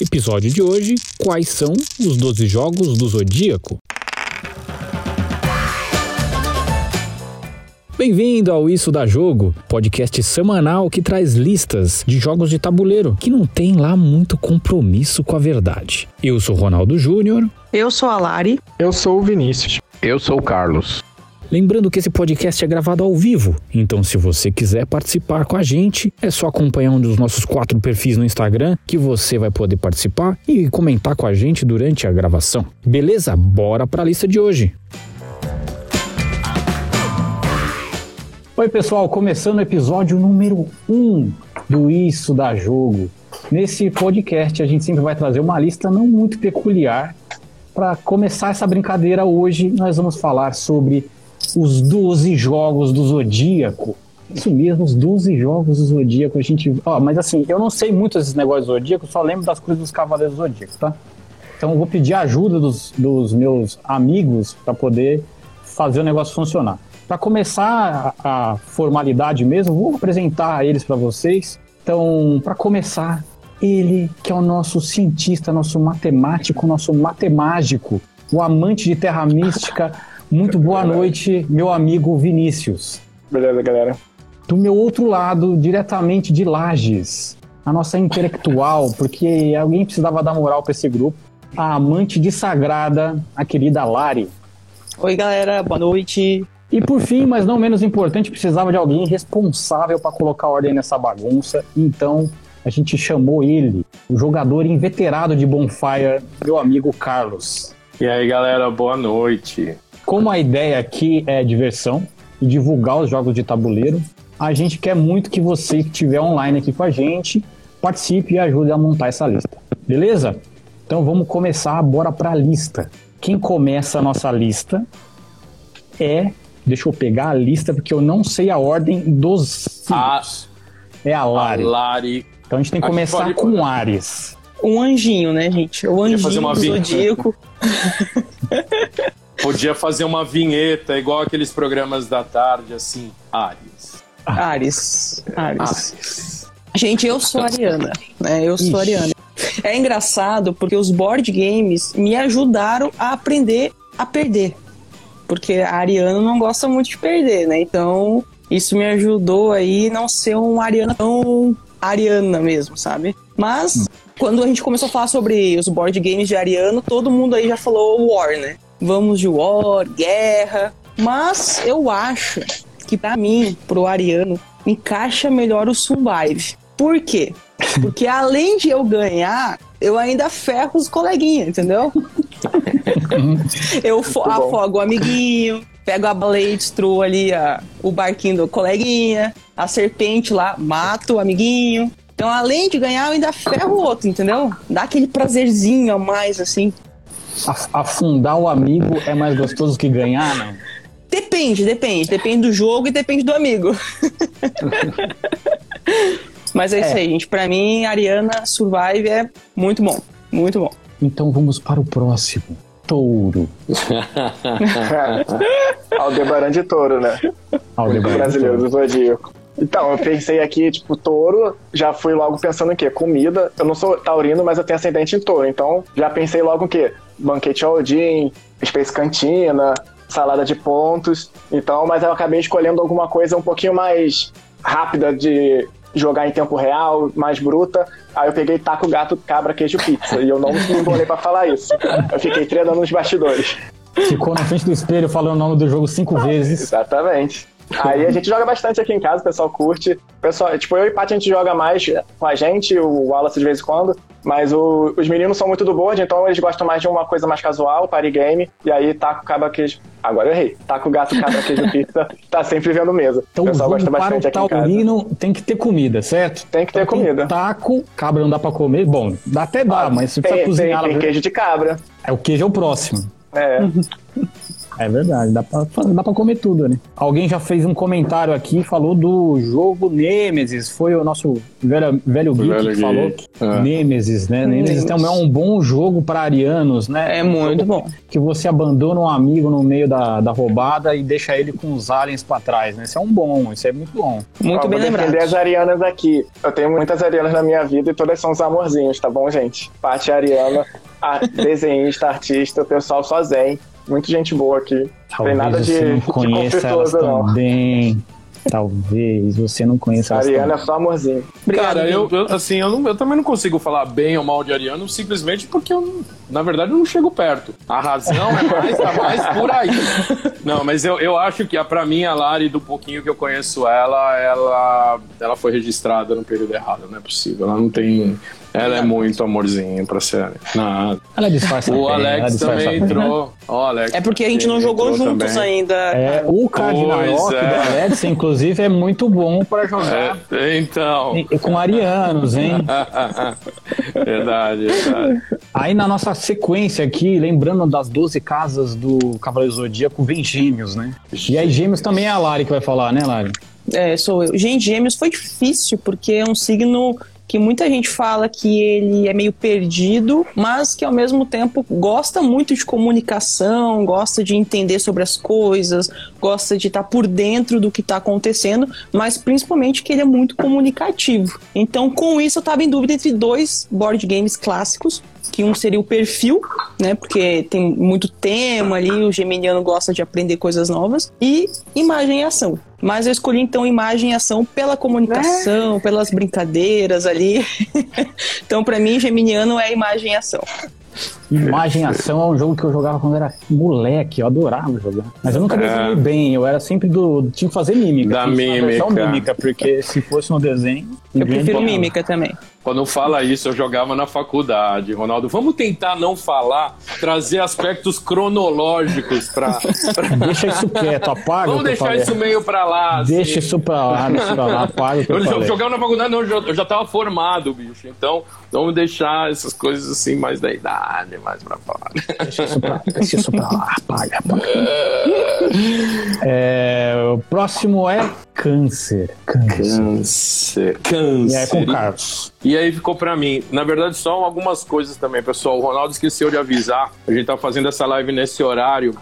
Episódio de hoje: Quais são os 12 jogos do Zodíaco? Bem-vindo ao Isso da Jogo, podcast semanal que traz listas de jogos de tabuleiro que não tem lá muito compromisso com a verdade. Eu sou Ronaldo Júnior. Eu sou a Lari. Eu sou o Vinícius. Eu sou o Carlos. Lembrando que esse podcast é gravado ao vivo, então se você quiser participar com a gente, é só acompanhar um dos nossos quatro perfis no Instagram que você vai poder participar e comentar com a gente durante a gravação. Beleza? Bora para a lista de hoje. Oi, pessoal, começando o episódio número 1 um do Isso da Jogo. Nesse podcast, a gente sempre vai trazer uma lista não muito peculiar. Para começar essa brincadeira hoje, nós vamos falar sobre os 12 jogos do Zodíaco. Isso mesmo, os 12 jogos do Zodíaco. A gente. Ó, mas assim, eu não sei muito desses negócios do Zodíaco, só lembro das coisas dos Cavaleiros do Zodíaco, tá? Então eu vou pedir ajuda dos, dos meus amigos para poder fazer o negócio funcionar. Para começar a, a, formalidade mesmo, vou apresentar eles para vocês. Então, para começar, ele que é o nosso cientista, nosso matemático, nosso matemágico, o amante de terra mística. Muito boa noite, meu amigo Vinícius. Beleza, galera. Do meu outro lado, diretamente de Lages, a nossa intelectual, porque alguém precisava dar moral para esse grupo, a amante de sagrada, a querida Lari. Oi, galera, boa noite. E por fim, mas não menos importante, precisava de alguém responsável para colocar ordem nessa bagunça. Então, a gente chamou ele, o jogador inveterado de Bonfire, meu amigo Carlos. E aí, galera, boa noite. Como a ideia aqui é diversão e divulgar os jogos de tabuleiro, a gente quer muito que você que estiver online aqui com a gente participe e ajude a montar essa lista. Beleza? Então vamos começar, bora para a lista. Quem começa a nossa lista é. Deixa eu pegar a lista porque eu não sei a ordem dos signos. é a Lari. A Lari. Então a gente tem que começar com Ares. Um anjinho, né, gente? O anjinho do zodíaco. Podia fazer uma vinheta, igual aqueles programas da tarde, assim, Ares. Ares. Ares. Ares. Gente, eu sou Ariana, né? Eu sou. Ariana. É engraçado porque os board games me ajudaram a aprender a perder. Porque a Ariana não gosta muito de perder, né? Então, isso me ajudou aí não ser um Ariana tão Ariana mesmo, sabe? Mas quando a gente começou a falar sobre os board games de Ariano, todo mundo aí já falou War, né? Vamos de War, guerra. Mas eu acho que para mim, pro Ariano, encaixa melhor o Survive. Por quê? Porque além de eu ganhar, eu ainda ferro os coleguinhas, entendeu? eu afogo o amiguinho, pego a baleia e destruo ali a, o barquinho do coleguinha, a serpente lá, mato o amiguinho. Então, além de ganhar, eu ainda ferro o outro, entendeu? Dá aquele prazerzinho a mais, assim. Afundar o amigo é mais gostoso que ganhar, não? Depende, depende. Depende do jogo e depende do amigo. Mas é, é, isso aí, gente. Pra mim, Ariana Survive é muito bom. Muito bom. Então vamos para o próximo. Touro. Aldebaran de touro, né? Aldebaran brasileiro do Zodíaco. Então, eu pensei aqui, tipo, touro, já fui logo pensando em quê? Comida. Eu não sou taurino, mas eu tenho ascendente em touro. Então, já pensei logo em quê? Banquete Odin, Space Cantina, salada de pontos. Então, mas eu acabei escolhendo alguma coisa um pouquinho mais rápida de jogar em tempo real, mais bruta. Aí eu peguei taco, gato, cabra, queijo, pizza. E eu não me embolei pra falar isso. Eu fiquei treinando nos bastidores. Ficou na frente do espelho falando o nome do jogo cinco vezes. Exatamente. Aí a gente joga bastante aqui em casa, o pessoal curte. Pessoal, tipo, eu e Paty a gente joga mais com a gente, o Wallace de vez em quando. Mas o, os meninos são muito do board, então eles gostam mais de uma coisa mais casual, party game. E aí taco, cabra, queijo. Agora eu errei. Taco, gato, cabra, queijo, pizza. Tá sempre vendo mesa. Então o pessoal gosta bastante para o taurino tem que ter comida, certo? Tem que ter então, comida. Taco, cabra não dá pra comer. Bom, dá até dá, ah, mas se precisa cozinhar... Tem, tem queijo de cabra. É, o queijo é o próximo. É. É verdade, dá pra, dá pra comer tudo, né? Alguém já fez um comentário aqui, falou do jogo Nemesis. Foi o nosso velho, velho Geek Velho que falou. Geek, é. Nemesis, né? Nemesis também é um bom jogo pra arianos, né? É muito bom. Que você abandona um amigo no meio da, da roubada e deixa ele com os aliens pra trás, né? Isso é um bom, isso é muito bom. Muito Ó, bem vou lembrado. as arianas aqui. Eu tenho muitas arianas na minha vida e todas são os amorzinhos, tá bom, gente? Paty ariana, a desenhista, artista, o pessoal só zen. Muita gente boa aqui. Talvez Tem nada de, você não de conheça elas conflituoso, não. também. Talvez você não conheça elas Ariana é só amorzinho. Obrigado, Cara, eu, eu, assim, eu, não- eu também não consigo falar bem ou mal de Ariano, simplesmente porque eu, não- na verdade, eu não chego perto. A razão é mais, tá mais por aí. Não, mas eu, eu acho que, a- pra mim, a Lari, do pouquinho que eu conheço ela, ela, ela foi registrada no período errado, não é possível. Ela não tem... Ela é muito amorzinho pra ser... Não. Ela disfarça O bem, ela Alex disfarça também bem. entrou. Ó, Alex, É porque a gente não jogou juntos também. ainda. É, o Cardinal Pois é. do Alex, inclusive, é muito bom pra jogar É, então... com arianos, hein? verdade, verdade. Aí na nossa sequência aqui, lembrando das 12 casas do Cavaleiro Zodíaco, vem Gêmeos, né? E aí Gêmeos também é a Lari que vai falar, né, Lari? É, sou eu. Gente, Gêmeos foi difícil, porque é um signo que muita gente fala que ele é meio perdido, mas que ao mesmo tempo gosta muito de comunicação, gosta de entender sobre as coisas, gosta de estar por dentro do que está acontecendo, mas principalmente que ele é muito comunicativo. Então, com isso, eu estava em dúvida entre dois board games clássicos, que um seria o perfil, né? Porque tem muito tema ali, o geminiano gosta de aprender coisas novas, e imagem e ação. Mas eu escolhi então imagem e ação pela comunicação, pelas brincadeiras ali. então, pra mim, geminiano é imagem e ação. Imagem e Ação é um jogo que eu jogava quando era moleque, eu adorava jogar. Mas eu nunca É. desenhei bem, eu era sempre do. Tinha que fazer mímica. Da mímica. mímica, porque se fosse no desenho. Eu prefiro mímica também. Quando fala isso, eu jogava na faculdade, Ronaldo. Vamos tentar não falar, trazer aspectos cronológicos pra. pra- Deixa isso quieto, apaga. Vamos o que eu deixar falei. isso meio pra lá. assim. Deixa isso pra lá, deixa pra lá, apaga o que eu, Eu, eu falei. jogava na faculdade, não, eu já, eu já tava formado, bicho. Então, vamos deixar essas coisas assim mais da idade, mais pra fora. Deixa isso pra, deixa isso pra lá, apaga, apaga. É, o próximo é Câncer. Câncer. Câncer. Câncer. E aí com Carlos. E aí ficou pra mim. Na verdade, só algumas coisas também, pessoal. O Ronaldo esqueceu de avisar. A gente tá fazendo essa live nesse horário.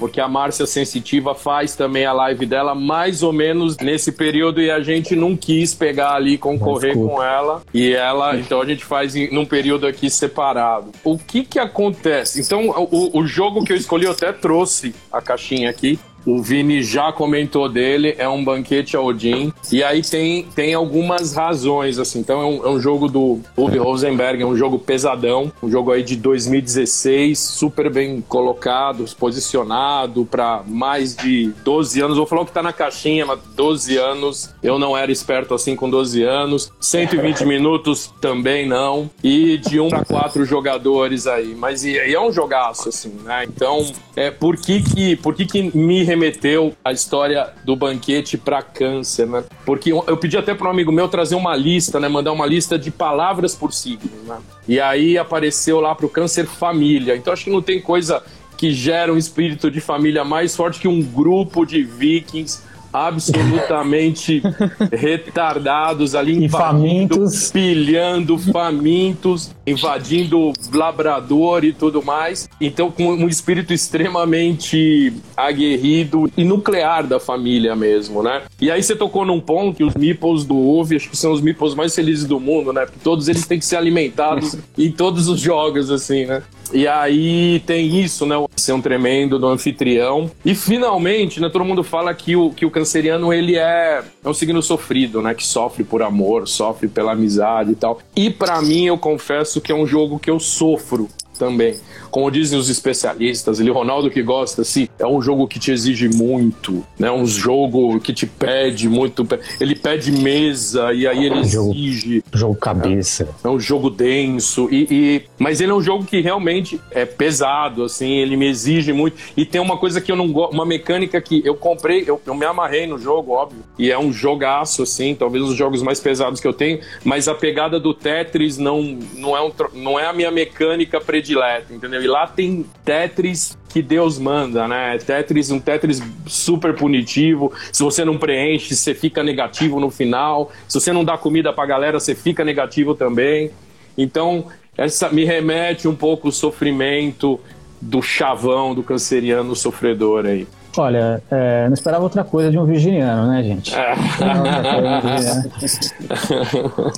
Porque a Márcia Sensitiva faz também a live dela mais ou menos nesse período e a gente não quis pegar ali concorrer com ela. E ela, então a gente faz em, num período aqui separado. O que que acontece? Então, o, o jogo que eu escolhi, eu até trouxe a caixinha aqui. O Vini já comentou dele, é um banquete a Odin. E aí tem, tem algumas razões, assim. Então é um, é um jogo do Uwe Rosenberg, é um jogo pesadão, um jogo aí de 2016, super bem colocado, posicionado para mais de 12 anos. Vou falar o que tá na caixinha, mas 12 anos. Eu não era esperto assim com 12 anos. 120 minutos também não. E de 1 para 4 jogadores aí. Mas e, e é um jogaço, assim, né? Então, é, por que que, por que que me remeteu a história do banquete para câncer, né? Porque eu, pedi até para um amigo meu trazer uma lista, né? Mandar uma lista de palavras por signo, né? E aí apareceu lá pro câncer família. Então acho que não tem coisa que gera um espírito de família mais forte que um grupo de vikings absolutamente retardados ali, famintos. pilhando, famintos, invadindo labrador e tudo mais. Então, com um espírito extremamente aguerrido e nuclear da família mesmo, né? E aí você tocou num ponto que os meeples do Uve, acho que são os meeples mais felizes do mundo, né? Porque todos eles têm que ser alimentados em todos os jogos, assim, né? E aí tem isso, né? Ser um tremendo do anfitrião. E finalmente, né? Todo mundo fala que o, que o canceriano, ele é, é um signo sofrido, né? Que sofre por amor, sofre pela amizade e tal. E pra mim, eu confesso que é um jogo que eu sofro também. Como dizem os especialistas, ele, Ronaldo que gosta, assim, é um jogo que te exige muito, né? Um jogo que te pede muito. Ele pede mesa e aí ele Jogo. exige. Jogo cabeça. É um jogo denso, e, e- mas ele é um jogo que realmente é pesado, assim, ele me exige muito. E tem uma coisa que eu não gosto, uma mecânica que eu comprei, eu, eu me amarrei no jogo, óbvio, e é um jogaço, assim, talvez os jogos mais pesados que eu tenho, mas a pegada do Tetris não, não, é, um, não é a minha mecânica predileta predileto, entendeu? E lá tem Tetris que Deus manda, né? Tetris, um Tetris super punitivo. Se você não preenche, você fica negativo no final. Se você não dá comida pra galera, você fica negativo também. Então, essa me remete um pouco o sofrimento do chavão, do canceriano sofredor aí. Olha, é, não esperava outra coisa de um virginiano, né, gente?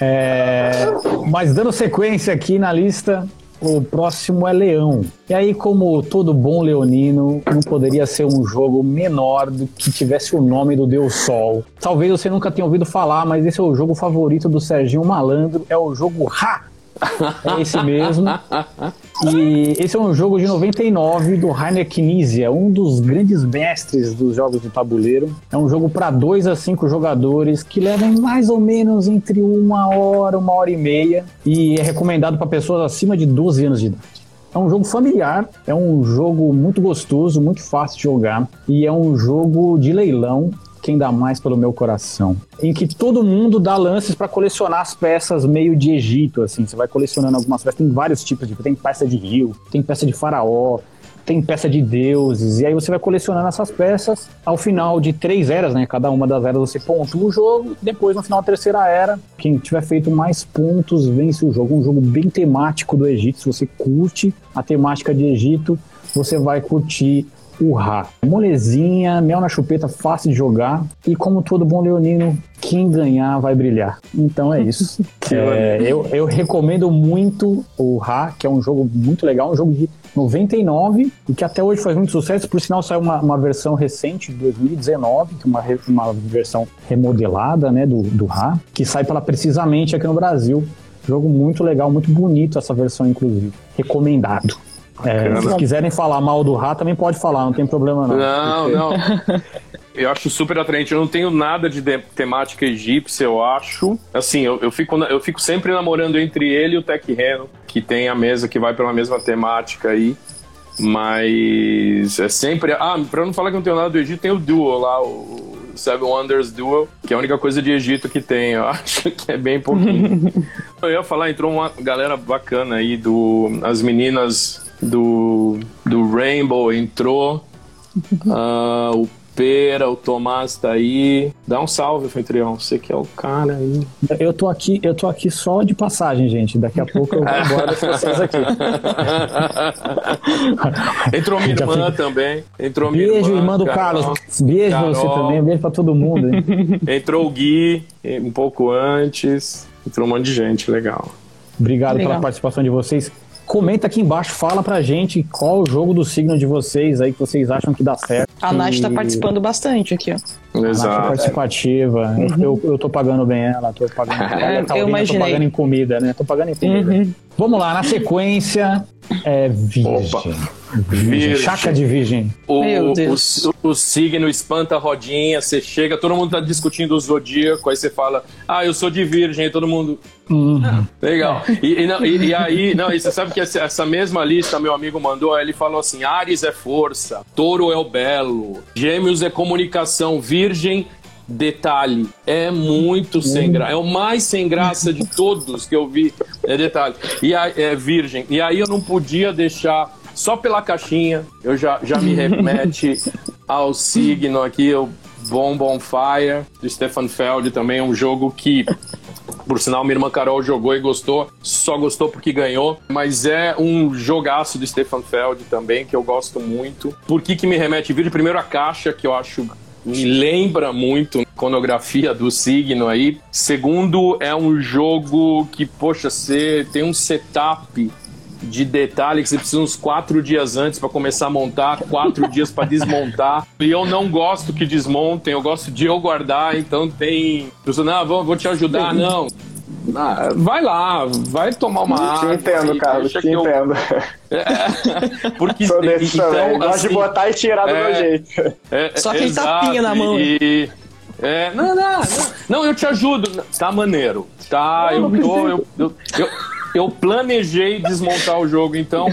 É, mas dando sequência aqui na lista, o próximo é Leão. E aí, como todo bom leonino, não poderia ser um jogo menor do que tivesse o nome do Deus Sol. Talvez você nunca tenha ouvido falar, mas esse é o jogo favorito do Serginho Malandro, é o jogo Ha! É esse mesmo. E esse é um jogo de 99 do Rainer Knizia, um dos grandes mestres dos jogos de tabuleiro. É um jogo para dois a cinco jogadores que leva mais ou menos entre uma hora, uma hora e meia e é recomendado para pessoas acima de 12 anos de idade. É um jogo familiar, é um jogo muito gostoso, muito fácil de jogar e é um jogo de leilão quem dá mais pelo meu coração, em que todo mundo dá lances para colecionar as peças meio de Egito, assim, você vai colecionando algumas peças, tem vários tipos de, tem peça de rio, tem peça de faraó, tem peça de deuses, e aí você vai colecionando essas peças. Ao final de três eras, né? Cada uma das eras você pontua o jogo, depois no final da terceira era, quem tiver feito mais pontos vence o jogo. Um jogo bem temático do Egito. Se você curte a temática de Egito, você vai curtir Urra. Molezinha, mel na chupeta, fácil de jogar. E como todo bom leonino, quem ganhar vai brilhar. Então é isso. é, eu, eu recomendo muito o Ra, que é um jogo muito legal, um jogo de 99 e que até hoje faz muito sucesso. Por sinal, saiu uma, uma versão recente de 2019, que é uma, uma versão remodelada né, do, do Ra, que sai pela Precisamente aqui no Brasil. Jogo muito legal, muito bonito essa versão, inclusive. Recomendado. É, se quiserem falar mal do Rá, também pode falar, não tem problema não. Não, não. Eu acho super atraente. Eu não tenho nada de, de temática egípcia, eu acho. Assim, eu, eu, fico, eu fico sempre namorando entre ele e o Tech Reno, que tem a mesa que vai pela mesma temática aí. Mas é sempre. Ah, pra não falar que não tenho nada do Egito, tem o Duo lá, o Seven Wonders Duo, que é a única coisa de Egito que tem. Eu acho que é bem pouquinho. eu ia falar, entrou uma galera bacana aí do. As meninas do, do Rainbow entrou. Uh, o Pera, o Tomás tá aí. Dá um salve, Fentrião. Você que é o cara aí. Eu tô aqui, eu tô aqui só de passagem, gente. Daqui a pouco eu vou embora com vocês aqui. Entrou minha irmã fica... também. Entrou minha Beijo, irmã, irmã do Carlos. Beijo Carol. você também. Beijo pra todo mundo. Hein? Entrou o Gui um pouco antes. Entrou um monte de gente, legal. Obrigado legal. pela participação de vocês. Comenta aqui embaixo, fala pra gente qual o jogo do signo de vocês aí que vocês acham que dá certo. A Nath tá participando bastante aqui, ó. Exato. A Nath é participativa. Uhum. Eu, eu tô pagando bem ela, tô pagando. É, eu imaginei. tô pagando em comida, né? Tô pagando em comida. Uhum. Vamos lá, na sequência, é Virgem. Opa. Virgem. Chaca de Virgem. O, Meu Deus. O, o, signo espanta a rodinha, você chega, todo mundo tá discutindo o zodíaco, aí você fala, ah, eu sou de Virgem, aí todo mundo. Uhum. Legal. E, e, não, e, e, aí, não, e você sabe que essa, essa, mesma lista meu amigo mandou, ele falou assim: Ares é força, touro é o belo, gêmeos é comunicação, virgem detalhe. É muito sem graça. É o mais sem graça de todos que eu vi. É detalhe. E a, é virgem. E aí eu não podia deixar. Só pela caixinha, eu já, já me remete ao signo aqui, o Bomb on Fire, de Stefan Feld, também é um jogo que por sinal, minha irmã Carol jogou e gostou, só gostou porque ganhou. Mas é um jogaço do Stefan Feld também, que eu gosto muito. Por que, que me remete vídeo? Primeiro, a caixa, que eu acho me lembra muito a iconografia do signo aí. Segundo, é um jogo que, poxa, você tem um setup de detalhe que você precisa uns quatro dias antes para começar a montar, quatro dias para desmontar. E eu não gosto que desmontem, eu gosto de eu guardar, então tem. Pessoa, não, vou, vou te ajudar, não. Ah, vai lá, vai tomar uma água. Te entendo, Carlos, te eu... entendo. É, porque Sou desse então, também. Gosto assim, de botar e tirar do é, meu jeito. É, Só aquele tapinha na mão. E, é, não, não, não, não, eu te ajudo. Tá maneiro. Tá, eu tô. Eu, eu, eu, eu planejei desmontar o jogo, então.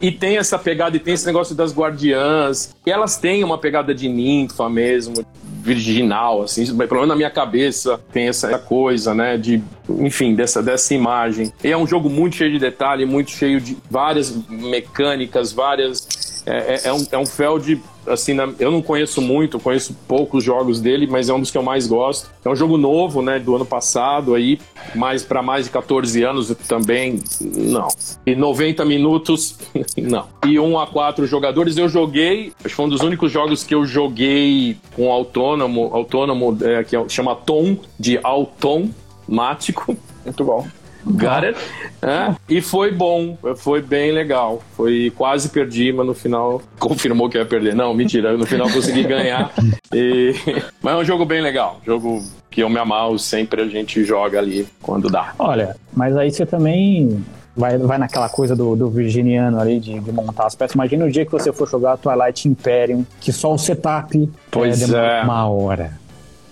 E tem essa pegada, e tem esse negócio das guardiãs. E elas têm uma pegada de ninfa mesmo virginal, assim, pelo menos na minha cabeça tem essa coisa, né, de, enfim, dessa, dessa imagem. E é um jogo muito cheio de detalhe, muito cheio de várias mecânicas, várias. É, é, é um, é um Feld assim, eu não conheço muito, conheço poucos jogos dele, mas é um dos que eu mais gosto. É um jogo novo, né, do ano passado aí, mas para mais de 14 anos também, não. E 90 minutos, não. E 1 a 4 jogadores eu joguei, acho que foi um dos únicos jogos que eu joguei com autônomo, autônomo, é, que é chama Tom, de automático. Muito bom. Got it? É, e foi bom, foi bem legal. Foi quase perdi, mas no final confirmou que ia perder. Não, mentira, no final consegui ganhar. E... Mas é um jogo bem legal. Jogo que eu me amarro, sempre a gente joga ali quando dá. Olha, mas aí você também vai, vai naquela coisa do, do virginiano ali de, de, montar as peças. Imagina o dia que você for jogar Twilight Imperium, que só o setup pois é, é. uma hora.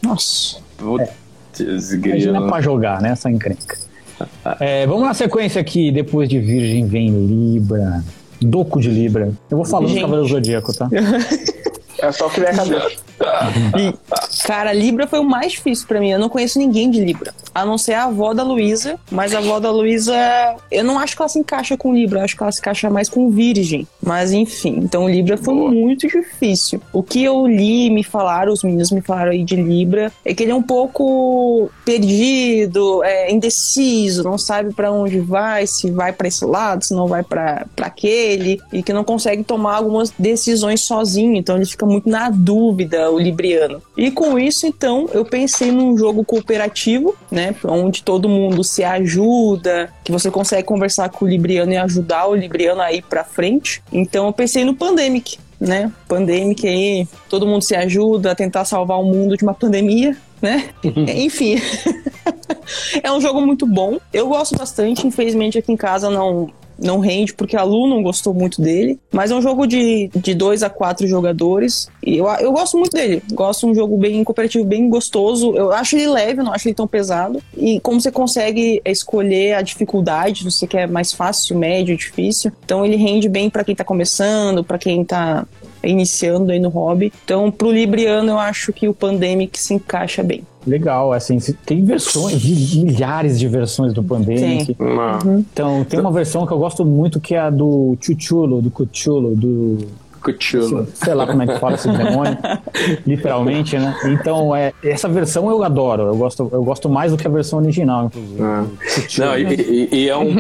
Nossa. É. Imagina pra jogar, né? Essa encrenca. É, vamos na sequência aqui. Depois de Virgem vem Libra. Doco de Libra. Eu vou falando do Cavaleiro Zodíaco, tá? É só o que vem a cabeça. Cara, Libra foi o mais difícil para mim. Eu não conheço ninguém de Libra. A não ser a avó da Luísa. Mas a avó da Luísa, eu não acho que ela se encaixa com Libra. Eu acho que ela se encaixa mais com Virgem. Mas enfim, então Libra foi Boa. muito difícil. O que eu li, me falaram, os meninos me falaram aí de Libra, é que ele é um pouco perdido, é, indeciso, não sabe para onde vai, se vai para esse lado, se não vai para aquele, e que não consegue tomar algumas decisões sozinho. Então ele fica muito na dúvida o Libriano. E com isso, então, eu pensei num jogo cooperativo, né? Onde todo mundo se ajuda, que você consegue conversar com o Libriano e ajudar o Libriano a ir pra frente. Então eu pensei no Pandemic, né? Pandemic aí, todo mundo se ajuda a tentar salvar o mundo de uma pandemia, né? Enfim. é um jogo muito bom. Eu gosto bastante, infelizmente aqui em casa não não rende porque a Lu não gostou muito dele. Mas é um jogo de, de dois a quatro jogadores. E eu, eu gosto muito dele. Gosto de um jogo bem cooperativo, bem gostoso. Eu acho ele leve, não acho ele tão pesado. E como você consegue escolher a dificuldade, você quer mais fácil, médio, difícil. Então ele rende bem para quem tá começando, para quem tá iniciando aí no hobby. Então, pro Libriano, eu acho que o Pandemic se encaixa bem. Legal, assim, tem versões, milhares de versões do Pandemic. Uhum. Então, tem uma versão que eu gosto muito que é a do Chuchulo, do Cuchulo, do Cuchulo. Sei lá como é que fala esse demônio, literalmente, né? Então, é, essa versão eu adoro. Eu gosto, eu gosto mais do que a versão original, inclusive. Ah. Não, e, e, e, é um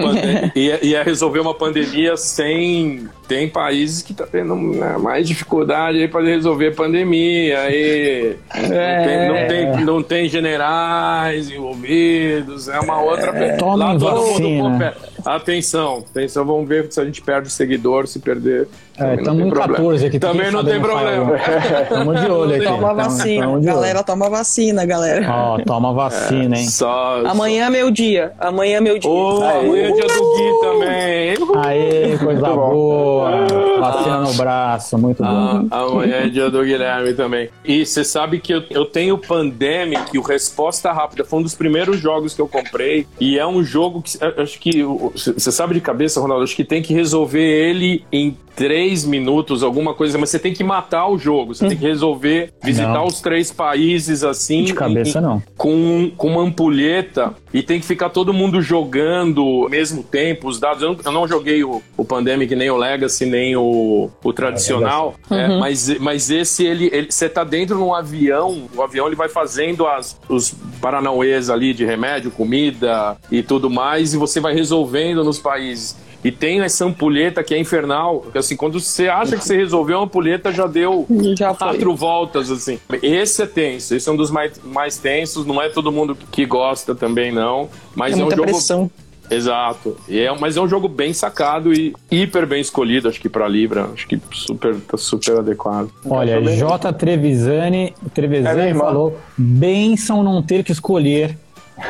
e, é, e é resolver uma pandemia sem tem países que tá tendo né, mais dificuldade aí para resolver pandemia. Aí é. não, tem, não, tem, não tem generais envolvidos, é uma outra. É, Lá todo mundo, atenção, atenção, vamos ver se a gente perde seguidor, se perder. É, estamos em 14 aqui. Também não tem problema. Estamos de olho aqui. Toma vacina. Tamo, tamo galera, toma vacina, galera. Ó, oh, toma vacina, hein? Só, amanhã é meu dia. Amanhã é meu dia. Oh, amanhã é dia do Gui também. Aê, coisa boa. Vacina no braço, muito bom. Ah, amanhã é dia do Guilherme também. E você sabe que eu, eu tenho Pandemic, o Resposta Rápida, foi um dos primeiros jogos que eu comprei. E é um jogo que acho que. Você sabe de cabeça, Ronaldo? Acho que tem que resolver ele em três minutos, alguma coisa, mas você tem que matar o jogo, você hum. tem que resolver, visitar não. os três países assim. De cabeça, e, não. Com, com uma ampulheta e tem que ficar todo mundo jogando ao mesmo tempo os dados. Eu não, eu não joguei o, o Pandemic, nem o Legacy, nem o, o tradicional, é, é, uhum. mas, mas esse, ele, ele, você tá dentro de um avião, o avião ele vai fazendo as, os paranauês ali de remédio, comida e tudo mais, e você vai resolvendo nos países. E tem essa ampulheta que é infernal, assim, quando você acha que você resolveu a ampulheta, já deu já quatro voltas, assim. Esse é tenso, esse é um dos mais, mais tensos, não é todo mundo que gosta também, não. Mas é, é um jogo. Pressão. Exato. E é, mas é um jogo bem sacado e hiper bem escolhido, acho que para Libra, acho que super tá super adequado. Olha, J Trevisani, Trevisani é falou: "Benção não ter que escolher".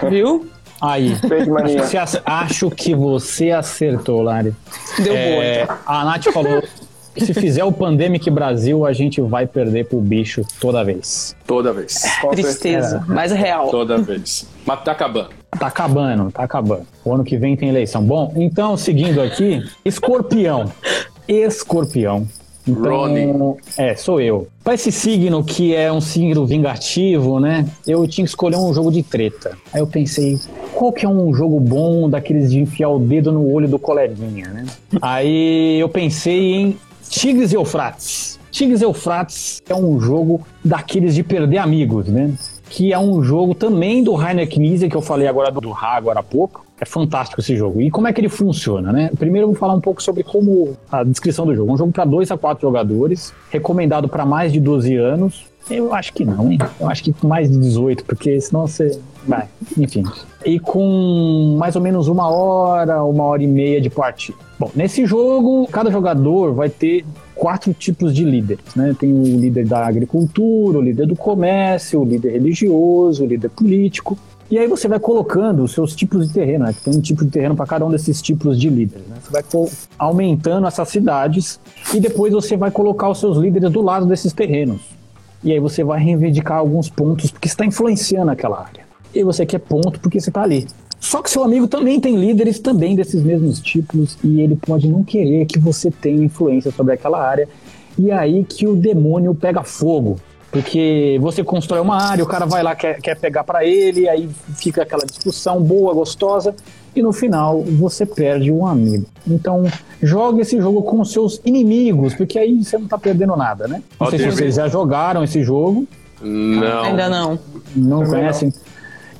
Viu? Aí, acho, acho que você acertou, Lari. Deu é, boa. Então. A Nath falou: se fizer o Pandemic Brasil, a gente vai perder pro bicho toda vez. Toda vez. Tristeza, é. mas real. Toda vez. Mas tá acabando. Tá acabando, tá acabando. O ano que vem tem eleição. Bom, então, seguindo aqui, escorpião. Escorpião. Então, Ronnie. é, sou eu. Para esse signo que é um signo vingativo, né? Eu tinha que escolher um jogo de treta. Aí eu pensei, qual que é um jogo bom daqueles de enfiar o dedo no olho do coleguinha, né? Aí eu pensei em Tigres e Eufrates. Tigres e Eufrates é um jogo daqueles de perder amigos, né? Que é um jogo também do Rainer Knizia, que eu falei agora do Ra agora há pouco. É fantástico esse jogo. E como é que ele funciona, né? Primeiro eu vou falar um pouco sobre como a descrição do jogo. Um jogo para 2 a 4 jogadores, recomendado para mais de 12 anos. Eu acho que não, hein? Eu acho que mais de 18, porque senão você. Vai, enfim. E com mais ou menos uma hora, uma hora e meia de partida. Bom, nesse jogo, cada jogador vai ter quatro tipos de líderes, né? Tem o líder da agricultura, o líder do comércio, o líder religioso, o líder político. E aí você vai colocando os seus tipos de terreno, né? Tem um tipo de terreno para cada um desses tipos de líderes. Né? Você vai aumentando essas cidades e depois você vai colocar os seus líderes do lado desses terrenos. E aí você vai reivindicar alguns pontos porque está influenciando aquela área. E você quer ponto porque você está ali. Só que seu amigo também tem líderes também desses mesmos tipos e ele pode não querer que você tenha influência sobre aquela área. E aí que o demônio pega fogo. Porque você constrói uma área, o cara vai lá, quer, quer pegar para ele, aí fica aquela discussão boa, gostosa, e no final você perde um amigo. Então, jogue esse jogo com os seus inimigos, porque aí você não tá perdendo nada, né? Não sei se vocês já jogaram esse jogo, Não. Ainda não. não conhecem.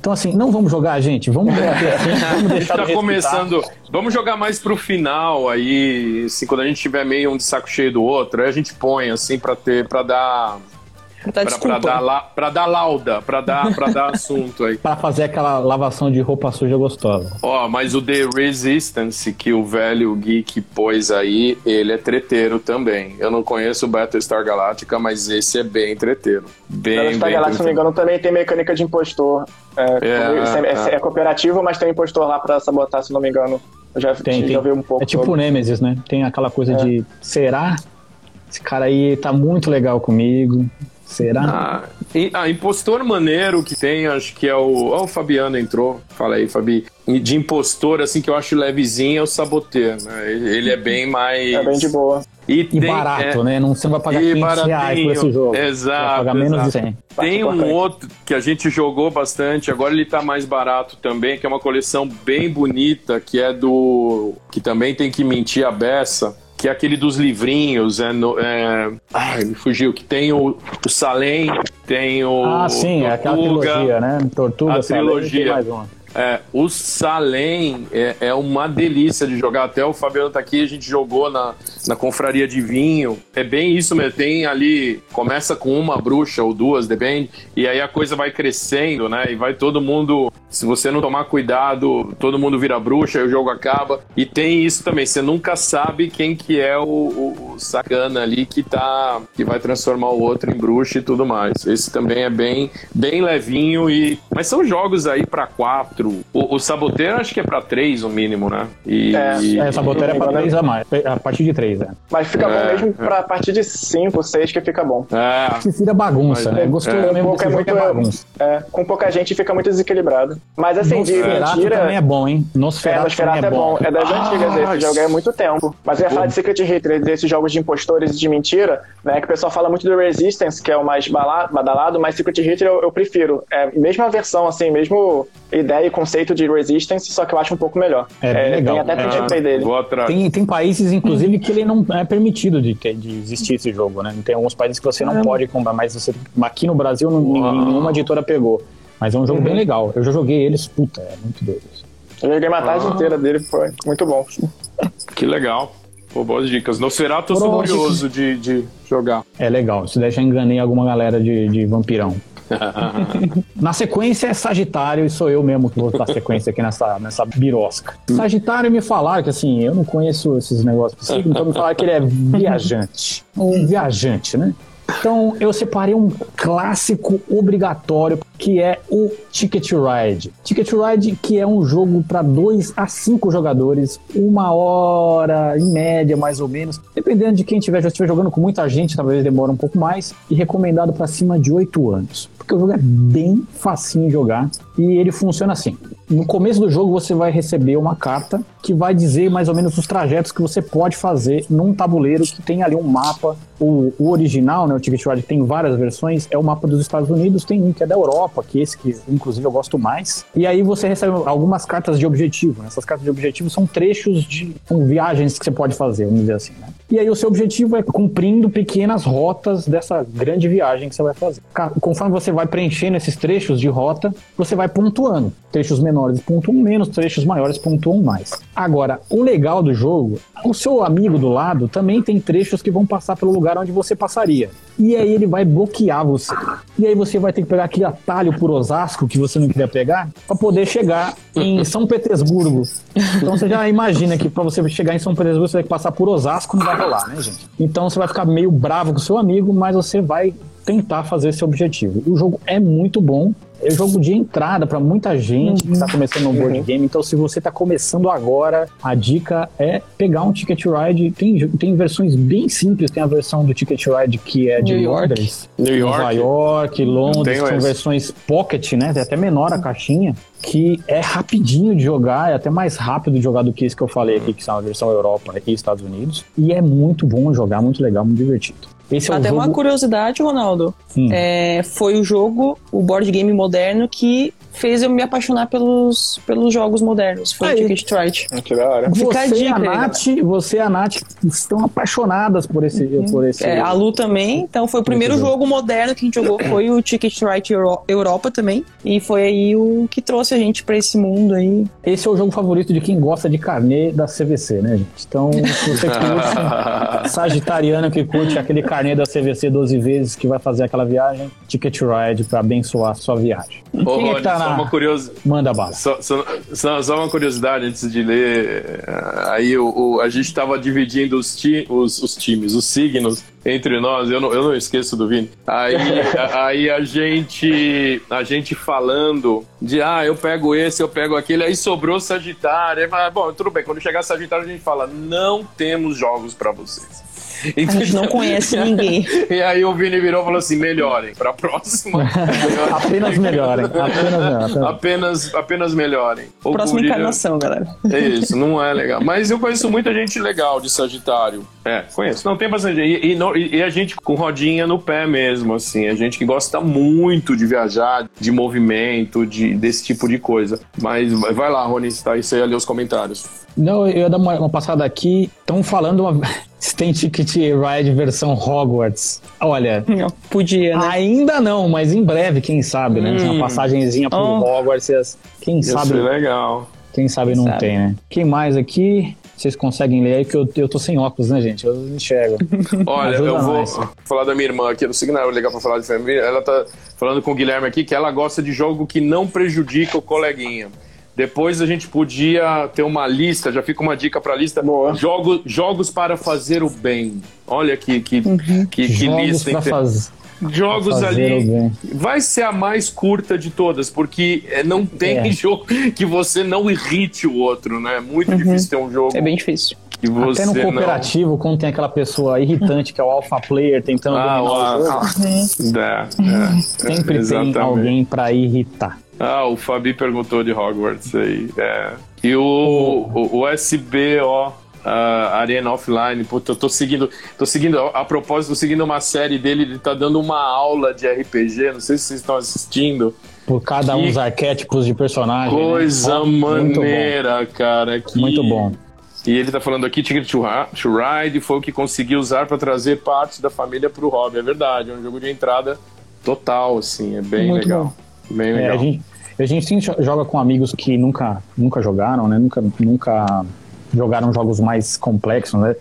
Então, assim, não vamos jogar, gente. Vamos jogar assim, vamos A gente deixar tá começando. Vamos jogar mais pro final aí, assim, quando a gente tiver meio um de saco cheio do outro, aí a gente põe assim pra ter, para dar, Tá, pra, pra desculpa. dar, la, pra dar lauda, pra dar, pra dar assunto aí. Pra fazer aquela lavação de roupa suja gostosa. Ó, mas o The Resistance que o velho geek pôs aí, ele é treteiro também. Eu não conheço o Battlestar Galactica, mas esse é bem treteiro. Bem, Battlestar bem Galactica, se não me engano, também tem mecânica de impostor. É, É, é, é. é cooperativo, mas tem um impostor lá pra sabotar, se não me engano. Eu já, Tem, já tem. vi um pouco. É tipo o sobre. Nemesis, né? Tem aquela coisa É. de será? Esse cara aí tá muito legal comigo. Será? Ah, e, ah, impostor maneiro que tem, acho que é o. Ó, o Fabiano entrou. Fala aí, Fabi. De impostor, assim, que eu acho levezinho, é o saboteiro, né? Ele ele é bem mais. É bem de boa. E, E tem- barato, é, né? Não, você não vai pagar E 500 reais por esse jogo. Exato, Você vai pagar menos de exato. 100. Tem um outro que a gente jogou bastante, agora ele tá mais barato também, que é uma coleção bem bonita, que é do. que também tem que mentir a beça. Que é aquele dos livrinhos, é, no, é... Ai, me fugiu. Que tem o, o Salem, tem o. Ah, sim, é aquela Tortuga, trilogia, né? Tortuga, A Salem, trilogia. tem mais uma. É, o Salem é, é uma delícia de jogar. Até o Fabiano tá aqui, a gente jogou na, na confraria de vinho. É bem isso mesmo. Tem ali, começa com uma bruxa ou duas, depende, e aí a coisa vai crescendo, né? E vai todo mundo. Se você não tomar cuidado, todo mundo vira bruxa e o jogo acaba. E tem isso também, você nunca sabe quem que é o, o- o sacana ali que tá. que vai transformar o outro em bruxa e tudo mais. Esse também é bem, bem levinho e. Mas são jogos aí pra quatro. O, o saboteiro acho que é pra três, o mínimo, né? E, É. É, essa boteira é pra 3 a mais. A partir de 3, né? Mas fica É, bom mesmo é. pra partir de 5, 6 que fica bom. É, Que vira bagunça, Mas, né? é, Gostou é, mesmo pouco é é muito- bagunça. É, com pouca gente fica muito desequilibrado. Mas assim, de Nosferatu mentira. também é bom, hein? É, Nosferatu, Nosferatu também é bom. É das Ah, antigas esse jogo, é muito tempo. Mas eu ia falar de Secret Hitler, desses jogos de impostores e de mentira, né? Que o pessoal fala muito do Resistance, que é o mais badalado, mas Secret Hitler eu, eu prefiro. É a mesma versão, assim, mesmo ideia e conceito de Resistance, só que eu acho um pouco melhor. É, bem legal. Tem até É, dele. Tem, tem países, inclusive, que ele não é permitido de, ter, de existir esse jogo, né? Tem alguns países que você não pode comprar, mas você, aqui no Brasil não- nenhuma editora pegou. Mas é um jogo Uhum. bem legal. Eu já joguei eles, puta, é muito doido. Eu joguei uma tarde Ah. inteira dele, foi muito bom. Que legal. Pô, boas dicas. Nosferatu eu sou curioso de, de jogar. É legal. Isso daí já enganei alguma galera de, de vampirão. Na sequência é Sagitário e sou eu mesmo que vou dar sequência aqui nessa, nessa birosca. Sagitário me falaram que assim, eu não conheço esses negócios signo, então me falaram que ele é viajante. Um viajante, né? Então eu separei um clássico obrigatório que é o Ticket Ride. Ticket Ride que é um jogo para 2 a 5 jogadores, uma hora em média mais ou menos, dependendo de quem tiver, já estiver jogando com muita gente, talvez demore um pouco mais, e recomendado para cima de 8 anos. Porque o jogo é bem facinho de jogar e ele funciona assim. No começo do jogo você vai receber uma carta que vai dizer mais ou menos os trajetos que você pode fazer num tabuleiro que tem ali um mapa. O, o original, né, o Ticket Ride, tem várias versões, é o mapa dos Estados Unidos, tem um que é da Europa, que esse que inclusive eu gosto mais. E aí você recebe algumas cartas de objetivo. Essas cartas de objetivo são trechos de são viagens que você pode fazer, vamos dizer assim. Né? E aí o seu objetivo é cumprindo pequenas rotas dessa grande viagem que você vai fazer. Conforme você vai preenchendo esses trechos de rota, você vai pontuando. Trechos menores pontuam menos, trechos maiores pontuam mais. Agora, o legal do jogo, o seu amigo do lado também tem trechos que vão passar pelo lugar onde você passaria. E aí ele vai bloquear você. E aí você vai ter que pegar aquele atalho por Osasco que você não queria pegar para poder chegar em São Petersburgo. Então você já imagina que para você chegar em São Petersburgo você vai passar por Osasco, não vai rolar, né, gente? Então você vai ficar meio bravo com seu amigo, mas você vai tentar fazer esse objetivo. O jogo é muito bom, é um jogo de entrada para muita gente que está uhum. começando no board uhum. game. Então, se você está começando agora, a dica é pegar um Ticket Ride. Tem, tem versões bem simples. Tem a versão do Ticket Ride que é de New Londres, New York. Nova York, Londres. São versões pocket, né? É até menor a caixinha que é rapidinho de jogar, é até mais rápido de jogar do que esse que eu falei aqui, que são a versão Europa e Estados Unidos. E é muito bom jogar, muito legal, muito divertido. Esse é Até jogo... uma curiosidade, Ronaldo. Hum. É, foi o jogo, o board game moderno, que fez eu me apaixonar pelos, pelos jogos modernos. Foi Aí. o Ticket Strike. Que da hora. Você, a dica, a Nath, você e a Nath estão apaixonadas por esse, uhum. por esse é, A Lu também. Então foi o primeiro jogo. jogo moderno que a gente jogou, foi o Ticket Strike Euro Europa também. E foi aí o que trouxe a gente para esse mundo aí. Esse é o jogo favorito de quem gosta de carnê da CVC, né, gente? Então, se você curte sagitariano que curte aquele carnê da CVC 12 vezes que vai fazer aquela viagem, Ticket Ride para abençoar a sua viagem. Ô, quem é que tá só uma curiosidade. Manda bala. Só, só, só, uma curiosidade antes de ler. Aí o, o a gente estava dividindo os, ti, os, os, times, os signos entre nós. Eu não, eu não esqueço do Vini. Aí, a, aí a gente a gente falando de ah, eu pego esse, eu pego aquele. Aí sobrou Sagitário. Aí, bom, tudo bem. Quando chegar Sagitário a gente fala não temos jogos para vocês. A gente não conhece ninguém. E aí o Vini virou e falou assim: melhorem para a próxima. apenas melhorem. Apenas, apenas, apenas melhorem. Próxima encarnação, galera. É isso, não é legal. Mas eu conheço muita gente legal de Sagitário. É, conheço. Não, tem bastante. E, e, e, a gente com rodinha no pé mesmo, assim. A gente que gosta muito de viajar, de movimento, de, desse tipo de coisa. Mas vai lá, Rony, tá aí, você ia ler os comentários. Não, eu ia dar uma, uma passada aqui. Estão falando uma. tem Ticket Ride versão Hogwarts. Olha. Não, podia, né? Ainda não, mas em breve, quem sabe, né? Hum. Uma passagenzinha pro oh. Hogwarts. Quem Isso sabe. É legal. Quem sabe não sabe. tem, né? Quem mais aqui? Vocês conseguem ler aí, que eu, eu tô sem óculos, né, gente? Eu não enxergo. Olha, eu vou falar da minha irmã aqui, não sei que não é legal pra falar de família. Ela tá falando com o Guilherme aqui que ela gosta de jogo que não prejudica o coleguinha. Depois a gente podia ter uma lista, já fica uma dica para a lista. Jogo, jogos para fazer o bem. Olha que, que, uhum. que, que lista. Pra fazer. Jogos ali. Vai ser a mais curta de todas, porque é, não tem é. jogo que você não irrite o outro, né? É muito uhum. difícil ter um jogo. É bem difícil. Até no cooperativo, não... quando tem aquela pessoa irritante que é o alpha player tentando ah, dominar o jogo. Uhum. É, é, Sempre tem alguém para irritar. Ah, o Fabi perguntou de Hogwarts aí. É. E o, o, o SBO Uh, Arena Offline, puta, eu tô seguindo, tô seguindo, a propósito, tô seguindo uma série dele, ele tá dando uma aula de RPG, não sei se vocês estão assistindo. Por cada que um dos arquétipos de personagem. Né? Coisa né? maneira, cara. Que... Muito bom. E ele tá falando aqui, Ticket to, Ride foi o que conseguiu usar para trazer partes da família pro hobby. É verdade, é um jogo de entrada total, assim, é bem Muito legal. Bom. Bem legal. É, a gente a gente sim joga com amigos que nunca, nunca jogaram, né? Nunca, nunca jogaram jogos mais complexos, né?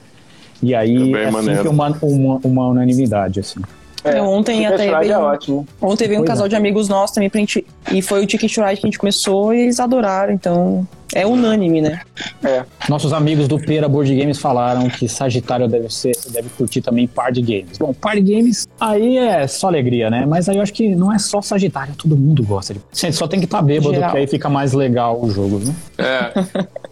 E aí é, é sempre uma, uma, uma unanimidade, assim. É, ontem até veio, é ótimo. Ontem veio um casal é. de amigos nossos também pra gente. E foi o Ticket Ride que a gente começou e eles adoraram, então é unânime, né? É. Nossos amigos do Pera Board Games falaram que Sagitário deve ser, deve curtir também Party Games. Bom, Party Games aí é só alegria, né? Mas aí eu acho que não é só Sagitário, todo mundo gosta de. Gente, só tem que estar tá bêbado, Geral. que aí fica mais legal o jogo, né? É.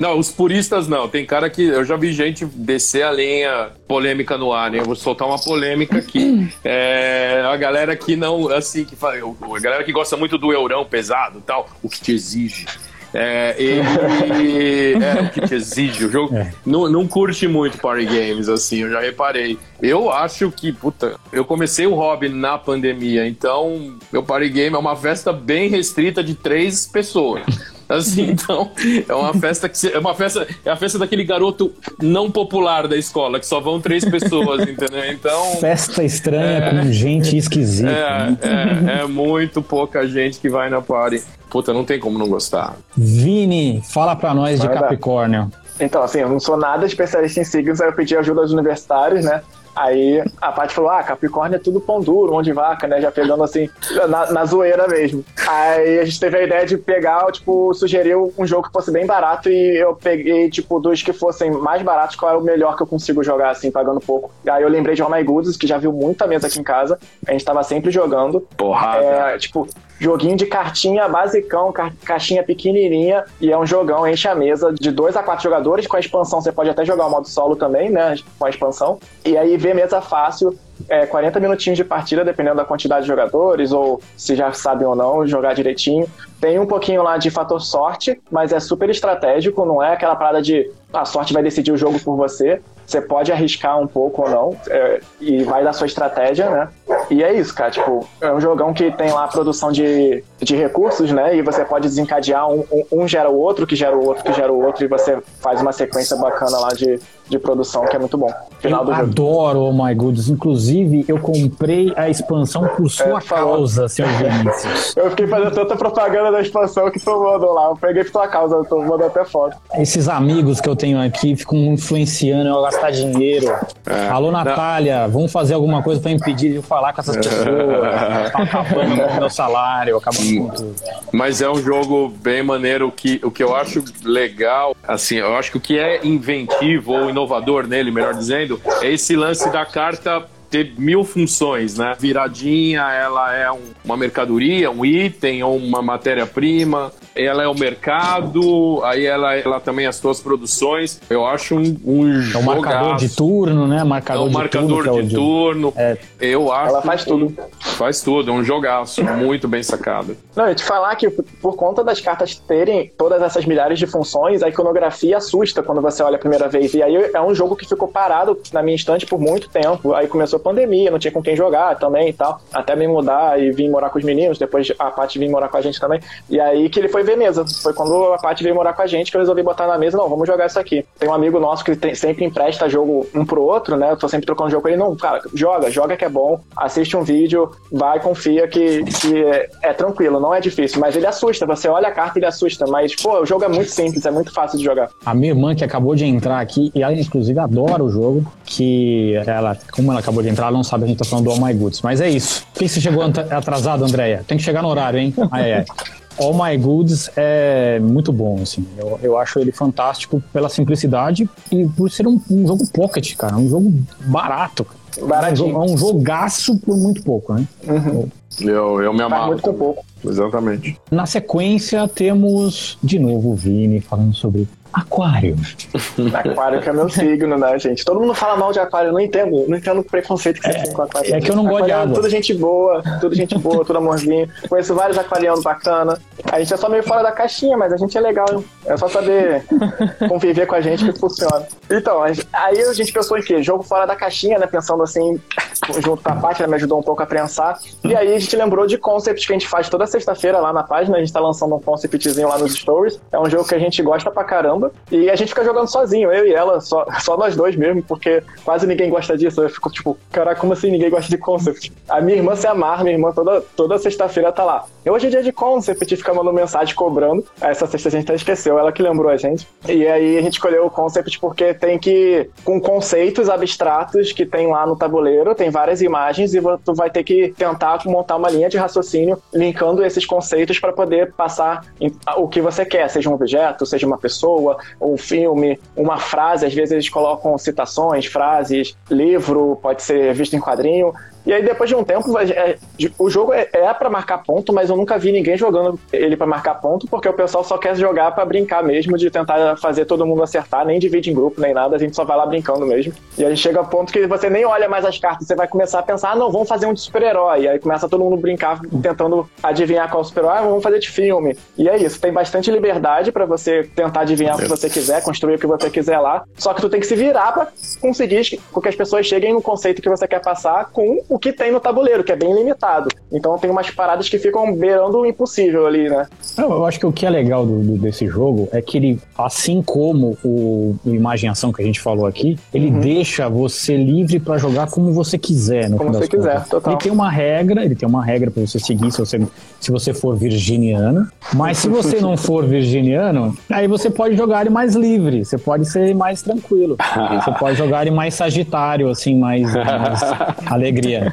Não, os puristas não. Tem cara que. Eu já vi gente descer a linha polêmica no ar, hein? Eu vou soltar uma polêmica aqui. É, a galera que não. Assim, que fala, a galera que gosta muito do eurão pesado tal, o que te exige. É, ele, é, o que te exige. O jogo é. não, não curte muito party games, assim, eu já reparei. Eu acho que, puta, eu comecei o hobby na pandemia, então meu party game é uma festa bem restrita de três pessoas. Assim, então, é uma festa que é uma festa, é a festa daquele garoto não popular da escola, que só vão três pessoas, entendeu? Então. Festa estranha é, com gente esquisita. É, é, é, muito pouca gente que vai na party. Puta, não tem como não gostar. Vini, fala pra nós vai de Capricórnio. Então, assim, eu não sou nada especialista em signos, aí eu pedi ajuda aos universitários, né? Aí a Paty falou: Ah, Capricórnio é tudo pão duro, mão de vaca, né? Já pegando assim, na, na zoeira mesmo. Aí a gente teve a ideia de pegar, tipo, sugerir um jogo que fosse bem barato e eu peguei, tipo, dos que fossem mais baratos, qual é o melhor que eu consigo jogar, assim, pagando pouco. Aí eu lembrei de Oh My Goods, que já viu muita mesa aqui em casa. A gente tava sempre jogando. Porra. É, tipo, joguinho de cartinha basicão, ca caixinha pequenininha, e é um jogão, enche a mesa de dois a quatro jogadores. Com a expansão você pode até jogar o modo solo também, né? Com a expansão. E aí mesa fácil, é, 40 minutinhos de partida, dependendo da quantidade de jogadores, ou se já sabem ou não, jogar direitinho. Tem um pouquinho lá de fator sorte, mas é super estratégico, não é aquela parada de a sorte vai decidir o jogo por você. Você pode arriscar um pouco ou não, é, e vai da sua estratégia, né? E é isso, cara. Tipo, é um jogão que tem lá a produção de, de recursos, né? E você pode desencadear um, um, um gera o outro, que gera o outro, que gera o outro, e você faz uma sequência bacana lá de, de produção, que é muito bom. Final eu adoro Oh My Goodness. Inclusive, eu comprei a expansão por sua é, causa, seu Vinícius. eu fiquei fazendo tanta propaganda da expansão que tô mandando lá. Eu peguei por sua causa, eu tô mandando até foto. Esses amigos que eu tenho aqui ficam influenciando eu a gastar dinheiro. É. Alô, Natália, não. vamos fazer alguma coisa para impedir de eu falar com essas pessoas. tá acabando com o meu salário, acabando com tudo. Mas é um jogo bem maneiro. Que, o que eu acho legal, assim, eu acho que o que é inventivo ou inovador nele, melhor dizendo, é esse lance da carta ter mil funções, né? Viradinha, ela é um, uma mercadoria, um item ou uma matéria-prima ela é o mercado, aí ela, ela também é as suas produções. Eu acho um, um É um marcador de turno, né? Marcador é um marcador de, turno. De turno. É. Eu acho. Ela faz tudo. Faz tudo, é um jogaço muito bem sacado. Não, eu te falar que por conta das cartas terem todas essas milhares de funções, a iconografia assusta quando você olha a primeira vez. E aí é um jogo que ficou parado na minha estante por muito tempo. Aí começou a pandemia, não tinha com quem jogar também e tal. Até me mudar e vir morar com os meninos, depois a Paty vir morar com a gente também. E aí que ele foi mesa. Foi quando a Paty veio morar com a gente que eu resolvi botar na mesa, não, vamos jogar isso aqui. Tem um amigo nosso que tem, sempre empresta jogo um pro outro, né? Eu tô sempre trocando jogo com ele. Não, cara, joga, joga que é bom, assiste um vídeo, vai, confia que, que é, é tranquilo, não é difícil. Mas ele assusta, você olha a carta e ele assusta. Mas, pô, o jogo é muito simples, é muito fácil de jogar. A minha irmã que acabou de entrar aqui, e ela inclusive adora o jogo, que ela, como ela acabou de entrar, ela não sabe a gente tá falando do All My Goods. Mas é isso. Por que você chegou atrasado, Andréia? Tem que chegar no horário, hein? Ah, é. All My Goods é muito bom, assim. Eu, eu acho ele fantástico pela simplicidade e por ser um, um jogo pocket, cara. Um jogo barato. Baratinho. É um, jogaço por muito pouco, né? Uhum. Eu, eu me amarro. muito pouco. Exatamente. Na sequência, temos de novo o Vini falando sobre Aquário. aquário que é meu signo, né, gente? Todo mundo fala mal de aquário, eu não entendo. Não entendo o preconceito que você é, tem com aquário. É que eu não gosto de água. Tudo gente boa, tudo gente boa, tudo amorzinho. Conheço vários aquarianos bacana. A gente é só meio fora da caixinha, mas a gente é legal. Hein? É só saber conviver com a gente que funciona. Então, aí a gente pensou em quê? Jogo fora da caixinha, né? Pensando assim, junto com a página, me ajudou um pouco a pensar. E aí a gente lembrou de concept que a gente faz toda sexta-feira lá na página. A gente tá lançando um conceptzinho lá nos stories. É um jogo que a gente gosta pra caramba. E a gente fica jogando sozinho, eu e ela, só, só nós dois mesmo, porque quase ninguém gosta disso. Eu fico tipo, caraca, como assim ninguém gosta de concept? A minha irmã se amarra, minha irmã toda, toda sexta-feira tá lá. Hoje é dia de concept, fica mandando mensagem cobrando. Essa sexta a gente até esqueceu, ela que lembrou a gente. E aí a gente escolheu o concept porque tem que, com conceitos abstratos que tem lá no tabuleiro, tem várias imagens e tu vai ter que tentar montar uma linha de raciocínio linkando esses conceitos para poder passar o que você quer, seja um objeto, seja uma pessoa, um filme, uma frase, às vezes eles colocam citações, frases, livro, pode ser visto em quadrinho, E aí depois de um tempo, é, o jogo é, é para marcar ponto, mas eu nunca vi ninguém jogando ele para marcar ponto, porque o pessoal só quer jogar para brincar mesmo, de tentar fazer todo mundo acertar, nem divide em grupo, nem nada, a gente só vai lá brincando mesmo. E aí chega a ponto que você nem olha mais as cartas, você vai começar a pensar, ah, não, vamos fazer um de super-herói. Aí começa todo mundo brincar, tentando adivinhar qual super-herói, ah, vamos fazer de filme. E é isso, tem bastante liberdade para você tentar adivinhar o que você quiser, construir o que você quiser lá. Só que tu tem que se virar para conseguir que as pessoas cheguem no conceito que você quer passar com o que tem no tabuleiro, que é bem limitado. Então tem umas paradas que ficam beirando o impossível ali, né? Eu acho que o que é legal do, do, desse jogo é que ele, assim como o, o Imaginação que a gente falou aqui, ele uhum. deixa você livre para jogar como você quiser. como você quiser, total. Ele tem uma regra, ele tem uma regra para você seguir se você, se você for virginiano. Mas se você não for virginiano, aí você pode jogar ele mais livre, você pode ser mais tranquilo. você pode jogar ele mais sagitário, assim, mais, mais alegria.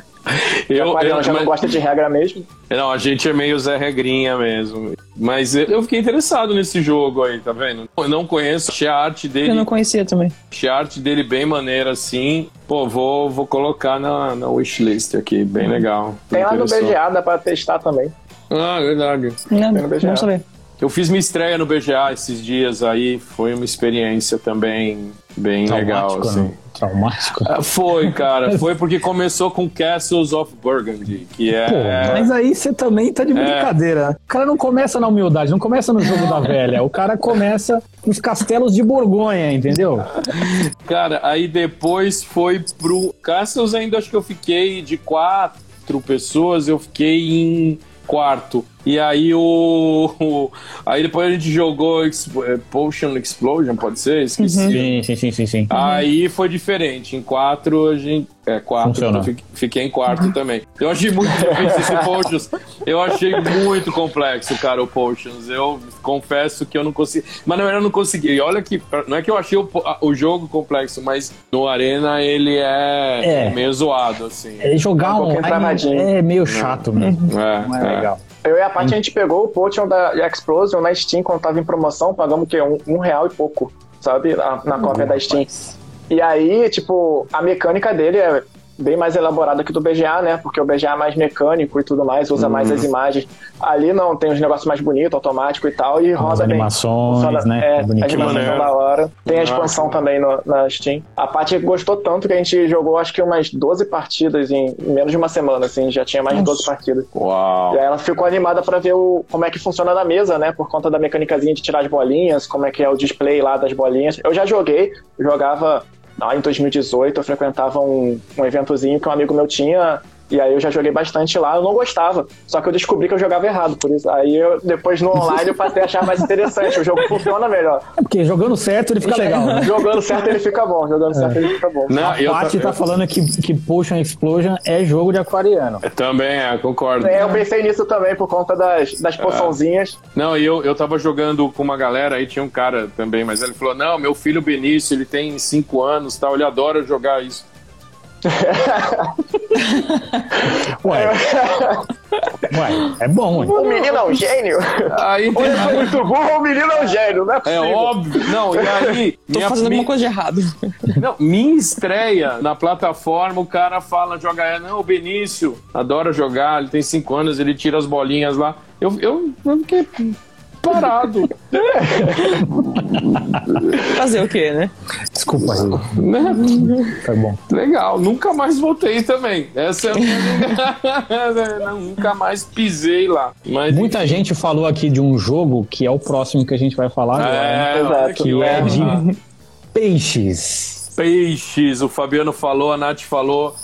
Eu, eu, já mas... não gosta de regra mesmo? Não, a gente é meio Zé Regrinha mesmo. Mas eu fiquei interessado nesse jogo aí, tá vendo? Eu não conheço, achei a arte dele. Eu não conhecia também. Achei a arte dele bem maneira assim. Pô, vou, vou colocar na, na wishlist aqui, bem legal. Tem lá no BGA, dá pra testar também. Ah, verdade. Não, não saber. Eu fiz minha estreia no BGA esses dias aí, foi uma experiência também bem legal, assim. Né? Traumático? Ah, foi, cara. Foi porque começou com Castles of Burgundy, que é. Pô, mas aí você também tá de é. brincadeira. É. O cara não começa na humildade, não começa no jogo da velha. O cara começa nos castelos de Borgonha, entendeu? Cara, aí depois foi pro. Castles ainda acho que eu fiquei de quatro pessoas, eu fiquei em quarto. E aí o, o, Aí depois a gente jogou Ex, é, Potion Explosion, pode ser? Esqueci. Uhum. Sim, sim, sim, sim, sim. Aí foi diferente. Em quatro a gente. É, quatro. Eu fiquei em quarto também. Eu achei muito difícil esse Potions. Eu achei muito complexo, cara, o Potions. Eu confesso que eu não consegui. Mas na verdade eu não consegui. E olha que. Não é que eu achei o, o jogo complexo, mas no Arena ele é, é. meio zoado, assim. É, jogar um, um é meio chato mesmo. É, não é, é legal. Eu e a Paty, a gente pegou o Potion da Explosion na Steam quando tava em promoção, pagamos o quê? Um, um real e pouco, sabe? Na, na cópia da Steam. E aí, tipo, a mecânica dele é bem mais elaborada que do BGA, né? Porque o BGA é mais mecânico e tudo mais, usa uhum. mais as imagens. Ali não, tem os negócios mais bonitos, automático e tal, e roda as bem. animações, né? É, é animações são da hora. Tem a expansão também no, na Steam. A Paty gostou tanto que a gente jogou acho que umas 12 partidas em, menos de uma semana, assim, já tinha mais de 12 partidas. Uau! E aí ela ficou animada para ver o, como é que funciona na mesa, né? Por conta da mecânicazinha de tirar as bolinhas, como é que é o display lá das bolinhas. Eu já joguei, jogava lá em 2018 eu frequentava um, um eventozinho que um amigo meu tinha e aí eu já joguei bastante lá, eu não gostava. Só que eu descobri que eu jogava errado, por isso. Aí eu, depois no online, eu passei a achar mais interessante. O jogo funciona melhor. É porque jogando certo ele fica legal, né? Jogando certo ele fica bom, jogando é. certo ele fica bom. Não, a Paty tá eu... falando que, que Potion Explosion é jogo de aquariano. também, é, concordo. É, eu pensei nisso também por conta das, das poçãozinhas. É. Não, e eu, eu tava jogando com uma galera, aí tinha um cara também, mas ele falou: não, meu filho Benício, ele tem 5 anos, tal, ele adora jogar isso. Ué. Ué, é bom, ué. O menino é um gênio. Aí. Ou muito burro, o menino é um gênio, não é. É óbvio. Não, e aí... Tô minha, fazendo alguma coisa de errado. Não, minha estreia na plataforma, o cara fala, joga... Não, o Benício adora jogar, ele tem 5 anos, ele tira as bolinhas lá. Eu, eu, eu fiquei parado. Fazer o quê, né? Desculpa aí. Né? Tá bom. Legal, nunca mais voltei também. Essa é a minha... nunca mais pisei lá. Mas, Muita enfim. gente falou aqui de um jogo que é o próximo que a gente vai falar é, agora, né? que é de peixes. Peixes, o Fabiano falou, a Nath falou.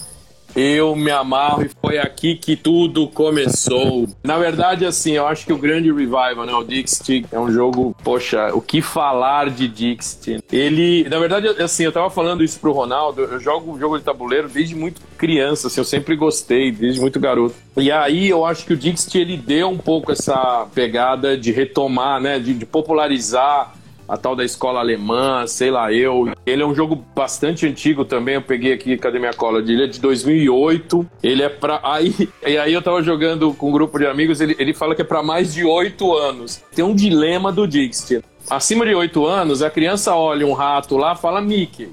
Eu me amarro e foi aqui que tudo começou. Na verdade, assim, eu acho que o grande revival, né? O Dixit é um jogo, poxa, o que falar de Dixit? Ele, na verdade, assim, eu tava falando isso pro Ronaldo, eu jogo jogo de tabuleiro desde muito criança, assim, eu sempre gostei, desde muito garoto. E aí eu acho que o Dixit, ele deu um pouco essa pegada de retomar, né? de, de popularizar a tal da escola alemã, sei lá eu. Ele é um jogo bastante antigo também, eu peguei aqui, cadê minha cola? Ele é de 2008, ele é pra... Aí, e aí eu tava jogando com um grupo de amigos, ele, ele fala que é para mais de 8 anos. Tem um dilema do Dixit. Acima de 8 anos, a criança olha um rato lá fala Mickey.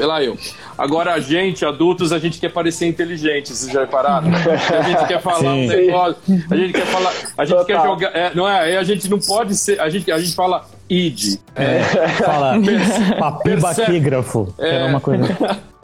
Sei lá eu. Agora a gente, adultos, a gente quer parecer inteligente, vocês já repararam? A gente quer falar um negócio, a gente quer falar, a gente quer Total. jogar, é, não é? A gente não pode ser, a gente, a gente fala id, É, fala papel Perce- baquígrafo. que Era É. uma coisa.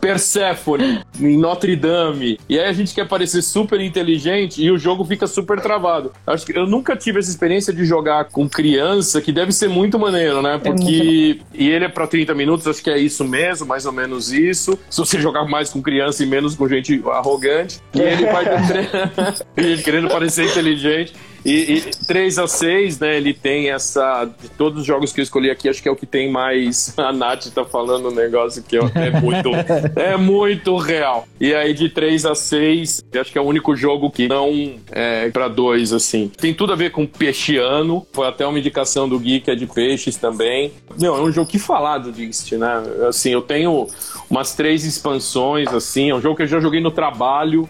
Persephone, em Notre Dame. E aí a gente quer parecer super inteligente e o jogo fica super travado. Acho que eu nunca tive essa experiência de jogar com criança, que deve ser muito maneiro, né? Porque. e ele é pra 30 minutos, acho que é isso mesmo, mais ou menos isso. Se você jogar mais com criança e menos com gente arrogante. E ele vai e querendo parecer inteligente. E, e 3 a 6, né? Ele tem essa. De todos os jogos que eu escolhi aqui, acho que é o que tem mais. A Nath tá falando um negócio que é muito. é muito real. E aí, de 3 a 6, eu acho que é o único jogo que não é pra 2, assim. Tem tudo a ver com peixiano. Foi até uma indicação do Gui, que é de peixes também. Meu, é um jogo que falar do Dixit, né? Assim, eu tenho umas três expansões, assim. É um jogo que eu já joguei no trabalho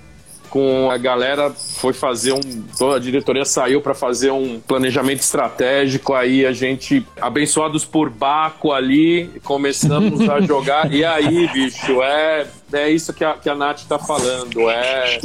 com a galera foi fazer um toda a diretoria saiu para fazer um planejamento estratégico aí a gente abençoados por Baco ali começamos a jogar e aí bicho é é isso que a, que a Nath tá falando é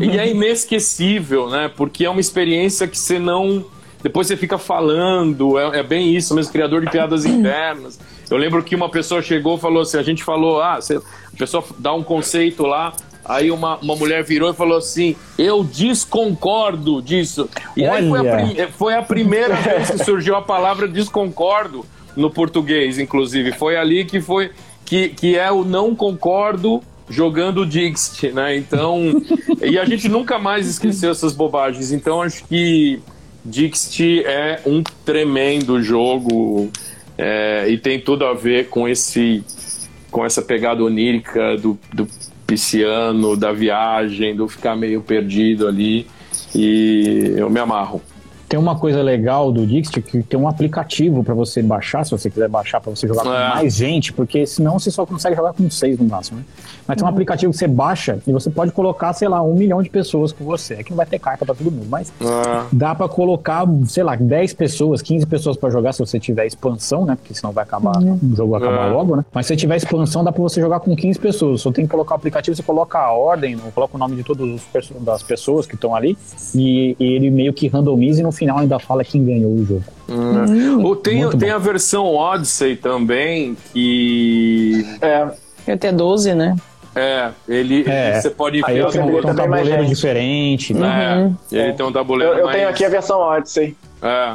e é inesquecível né porque é uma experiência que você não depois você fica falando, é, é bem isso mesmo, criador de piadas internas. Eu lembro que uma pessoa chegou e falou assim: a gente falou, ah, você- a pessoa dá um conceito lá, aí uma, uma mulher virou e falou assim: eu desconcordo disso. E aí foi a, Olha. prim- foi a primeira vez que surgiu a palavra desconcordo no português, inclusive. Foi ali que foi que, que é o não concordo jogando Dixit, né? Então, e a gente nunca mais esqueceu essas bobagens. Então, acho que Dixit é um tremendo jogo é, e tem tudo a ver com esse com essa pegada onírica do, do pisciano, da viagem, do ficar meio perdido ali. E eu me amarro. Tem uma coisa legal do Dixit que tem um aplicativo pra você baixar, se você quiser baixar pra você jogar com É. mais gente, porque senão você só consegue jogar com seis no máximo, né? Mas tem um aplicativo que você baixa e você pode colocar, sei lá, um milhão de pessoas com você. É que não vai ter carta pra todo mundo, mas Ah, dá pra colocar, sei lá, 10 pessoas, 15 pessoas pra jogar se você tiver expansão, né? Porque senão vai acabar, o jogo vai acabar É. logo, né? Mas se você tiver expansão, dá pra você jogar com 15 pessoas. Só tem que colocar o aplicativo, você coloca a ordem, coloca o nome de todas as pessoas que estão ali e, e ele meio que randomiza e no final ainda fala quem ganhou o jogo. Ou tem, Muito tem bom. a versão Odyssey também, que É, Tem até 12, né? é, ele É. você pode Aí ver. um, habilita tem um mais tabuleiro diferente. né? É, ele tem um tabuleiro. eu, eu mais- tenho aqui a versão Odyssey. É,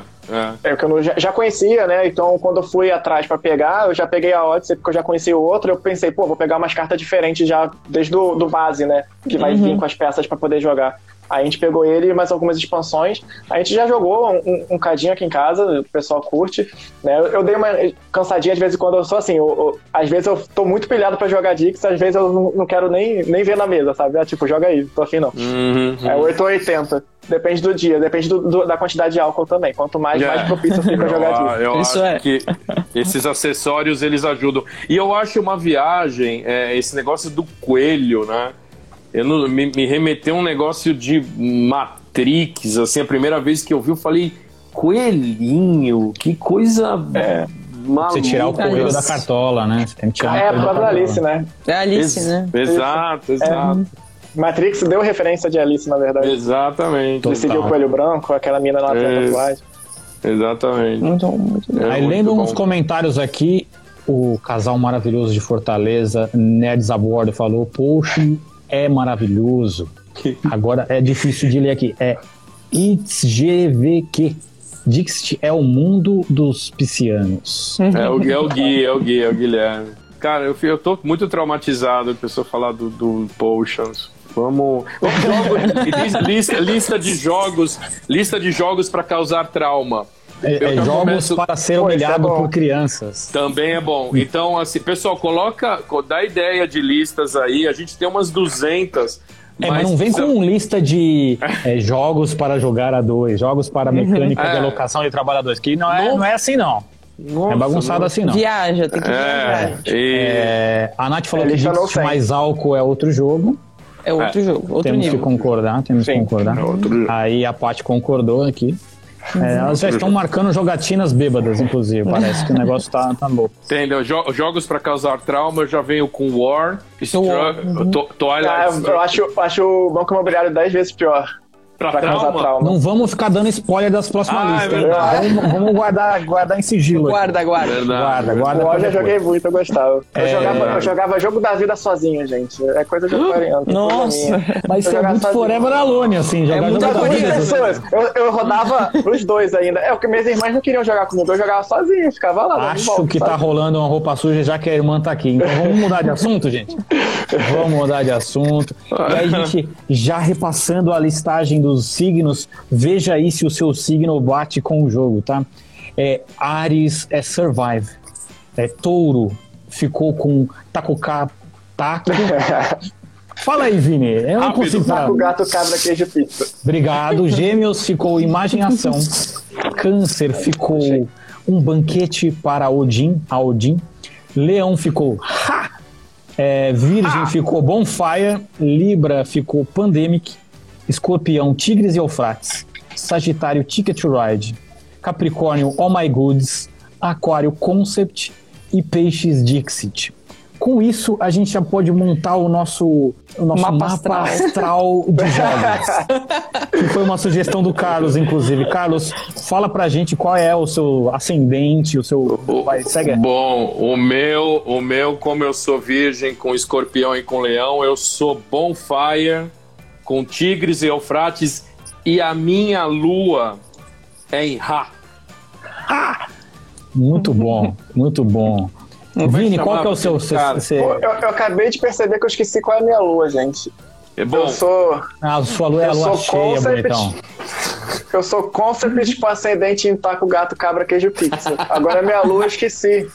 é. É que eu não- já, já conhecia, né? Então, quando eu fui atrás pra pegar, eu já peguei a Odyssey porque eu já conhecia o outro. Eu pensei, pô, vou pegar umas cartas diferentes já desde do, do base, né? Que vai vir com as peças pra poder jogar. Aí a gente pegou ele e mais algumas expansões. A gente já jogou um, um, um cadinho aqui em casa, o pessoal curte. Né? Eu, eu dei uma cansadinha de vez em quando, eu sou assim, eu- eu- às vezes eu tô muito pilhado pra jogar Dix, às vezes eu não, não quero nem, nem ver na mesa, sabe? É, tipo, joga aí, tô afim não. Uhum, É 8 ou 80. Depende do dia, depende do- do- da quantidade de álcool também. Quanto mais, É. mais propício fica a jogar Eu, Dix. eu Isso acho é. que esses acessórios eles ajudam. E eu acho uma viagem, é, esse negócio do coelho, né? Eu não- me, me remeteu um negócio de Matrix, assim, a primeira vez que eu vi, eu falei, coelhinho, que coisa É. maluca. Você tirar o coelho da cartola, né? Você tem que tirar É, por causa da. Alice, né? É a Alice, Ex- né? Exato, exato. Matrix deu referência de Alice, na verdade. Exatamente. Decidiu o coelho branco, aquela mina lá É. na tatuagem. Exatamente. Muito, muito bom. É Aí muito lendo bom. uns comentários aqui, o casal maravilhoso de Fortaleza, Nerds a bordo, falou: Poxa, é maravilhoso. Agora é difícil de ler aqui. É ITSGVQ. Dixit é o mundo dos piscianos. É o, é o Gui, é o Gui, é o Guilherme. Cara, eu, eu tô muito traumatizado a pessoa falar do, do Potions. Vamos. Jogo- lista, lista, lista de jogos. Lista de jogos para causar trauma. É, é jogos começo- para ser é humilhado bom. por crianças. Também é bom. Então, assim, pessoal, coloca. co- Dá ideia de listas aí. A gente tem umas 200. É, mas não vem precisa- com lista de é, jogos para jogar a dois, jogos para mecânica de É. alocação de trabalhadores, que não é, Não- não é assim não. Nossa, é bagunçado não- assim não. Viaja, tem que viajar. É, e- É, a Nath falou É, que tem. mais álcool é outro jogo. É outro jogo, outro temos nível. que concordar, temos que Sim, concordar. é outro jogo. Aí a Paty concordou aqui. É, elas já estão marcando jogatinas bêbadas, inclusive. Parece que o negócio tá, tá louco. Entendeu? Jo- jogos pra causar trauma, eu já venho com War, War, To- Twilight Ah, eu acho, acho o Banco Imobiliário 10 vezes pior. Pra, Pra causar trauma? trauma. Não vamos ficar dando spoiler das próximas Ah, é listas, verdade. Vamos, vamos guardar, guardar em sigilo. Guarda, guarda. Verdade. Guarda, guarda. Joguei muito, eu gostava. Eu, É. jogava, eu jogava jogo da vida sozinho, gente. É coisa de aquariano. tem coisa Nossa. minha. Mas Eu isso é muito sozinho. Forever Alone, assim. Jogar muito jogo da Duas vida. pessoas. Eu, eu rodava os dois ainda. É, porque minhas irmãs não queriam jogar comigo. Eu jogava sozinho, ficava lá. Acho volta, que tá sabe? rolando uma roupa suja já que a irmã tá aqui. Então vamos mudar de assunto, gente? Vamos mudar de assunto. E aí, gente, já repassando a listagem dos signos, veja aí se o seu signo bate com o jogo, tá? É, Ares é Survive. É, Touro ficou com Takuka Taco. Fala aí, Vini. Eu não Rápido, consigo falar. gato cabra queijo pizza. Obrigado. Gêmeos ficou imagem ação. Câncer ficou um banquete para Odin, a Odin. Leão ficou ha! É, Virgem ficou Bonfire. Libra ficou Pandemic. Escorpião, Tigres e Eufrates. Sagitário, Ticket to Ride. Capricórnio, Oh My Goods. Aquário, Concept. E Peixes, Dixit. Com isso, a gente já pode montar o nosso, o nosso Mapa mapa, astral. astral de jogos. que foi uma sugestão do Carlos, inclusive. Carlos, fala pra gente qual é o seu ascendente, o seu. Vai, segue. Bom, o meu, o meu, como eu sou virgem com escorpião e com leão, eu sou Bonfire com tigres e eufrates e a minha lua é em Ra. Muito bom, muito bom. Não Vini, qual que é o seu. seu- cara. seu- eu, eu acabei de perceber que eu esqueci qual é a minha lua, gente. É bom. Eu sou. Ah, sua lua é a Eu lua sou cheia, concept. bonitão. Eu sou concept com ascendente em taco, gato, cabra, queijo pizza. Agora minha lua eu esqueci.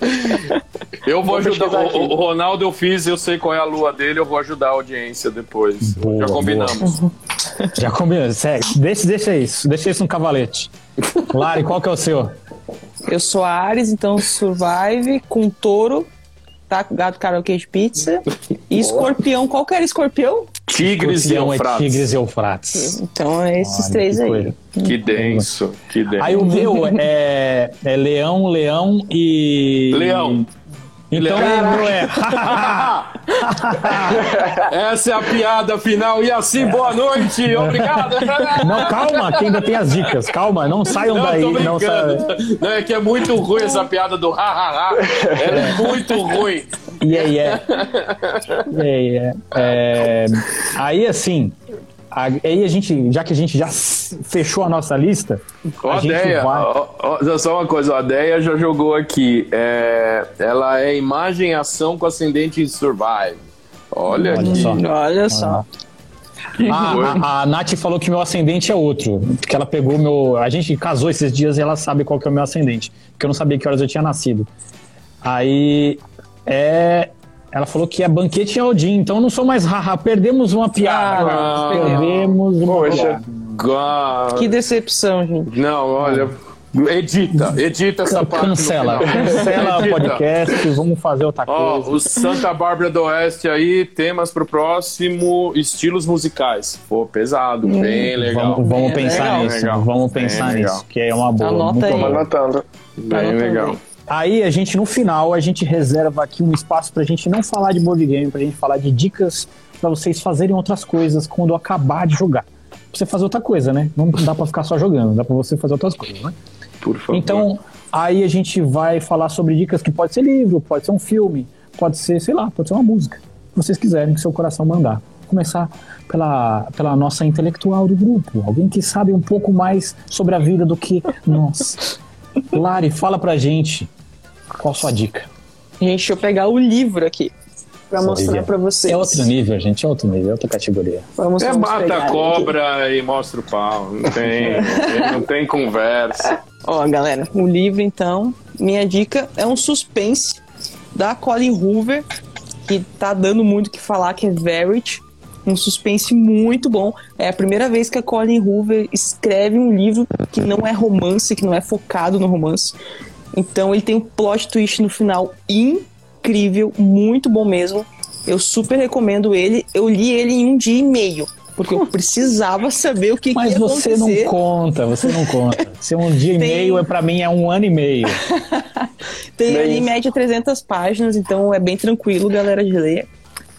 Eu vou Vou ajudar. O, o Ronaldo eu fiz, eu sei qual é a lua dele, eu vou ajudar a audiência depois. Boa, Já combinamos. Já combinou, segue. Deixa, deixa isso, deixa isso no cavalete. Lari, qual que é o seu? Eu sou Ares, então Survive com touro, tá? Com gato, cara, queijo pizza. E escorpião, qual que era escorpião? Tigres e Escorpião é eufrates. Tigres e Eufrates. Então é esses Olha, três que aí. coisa. Que denso, que denso. Aí o meu é, é leão, leão e. Leão. Então Leão. o meu é. Essa é a piada final. E assim, boa noite. Obrigado. Não, calma, que ainda tem as dicas. Calma, não saiam Não, daí. Não saiam. brincando. Não, é que é muito ruim essa piada do ha, ha, ha. Ela é muito ruim. Yeah, yeah. Yeah, yeah. É, aí assim, a- aí a gente, já que a gente já fechou a nossa lista, Ó, a Deia, vai. ó, ó, só uma coisa, a Deia já jogou aqui. É, ela é imagem e ação com ascendente em Survive. Olha, Olha aqui. só. Olha só. Que A, a, a Nath falou que meu ascendente é outro. Que ela pegou meu. A gente casou esses dias e ela sabe qual que é o meu ascendente. Porque eu não sabia que horas eu tinha nascido. Aí. É. Ela falou que é banquete em Odin, então eu não sou mais haha. Perdemos uma piada. Ah, perdemos uma Poxa. piada. God. Que decepção, gente. Não, olha. Edita, edita essa parte. Cancela, cancela o podcast, vamos fazer outra Ó, coisa. o Santa Bárbara do Oeste aí, temas pro próximo, estilos musicais. Pô, pesado, bem legal. Vamos, vamos É, pensar legal. nisso, Legal. vamos Bem pensar legal. nisso, que é uma boa. Anota aí. Boa. anotando. Bem Anota legal. aí. Aí a gente, no final, a gente reserva aqui um espaço pra gente não falar de board game, pra gente falar de dicas pra vocês fazerem outras coisas quando acabar de jogar. Pra você fazer outra coisa, né? Não dá pra ficar só jogando, dá pra você fazer outras coisas, né? Por favor. Então, aí a gente vai falar sobre dicas que pode ser livro, pode ser um filme, pode ser, sei lá, pode ser uma música. Se vocês quiserem que seu coração mandar. Vou começar pela, pela nossa intelectual do grupo, alguém que sabe um pouco mais sobre a vida do que nós. Lari, fala pra gente qual a sua dica. Gente, deixa eu pegar o livro aqui pra Essa mostrar pra vocês. É outro nível, gente, é outro nível, é outra categoria. Vamos, É vamos mata a aqui. cobra e mostra o pau. Não tem, não tem, não tem conversa. Ó, galera, o livro então, minha dica é um suspense da Colin Hoover, que tá dando muito o que falar, que é Verity. Um suspense muito bom. É a primeira vez que a Colin Hoover escreve um livro que não é romance, que não é focado no romance. Então ele tem um plot twist no final incrível, muito bom mesmo. Eu super recomendo ele. Eu li ele em um dia e meio. porque eu precisava saber o que, Mas que ia você acontecer. não conta, você não conta. Se um dia e Tem- meio, é para mim é um ano e meio. Tem Bem ali em média 300 páginas, então é bem tranquilo, galera, de ler.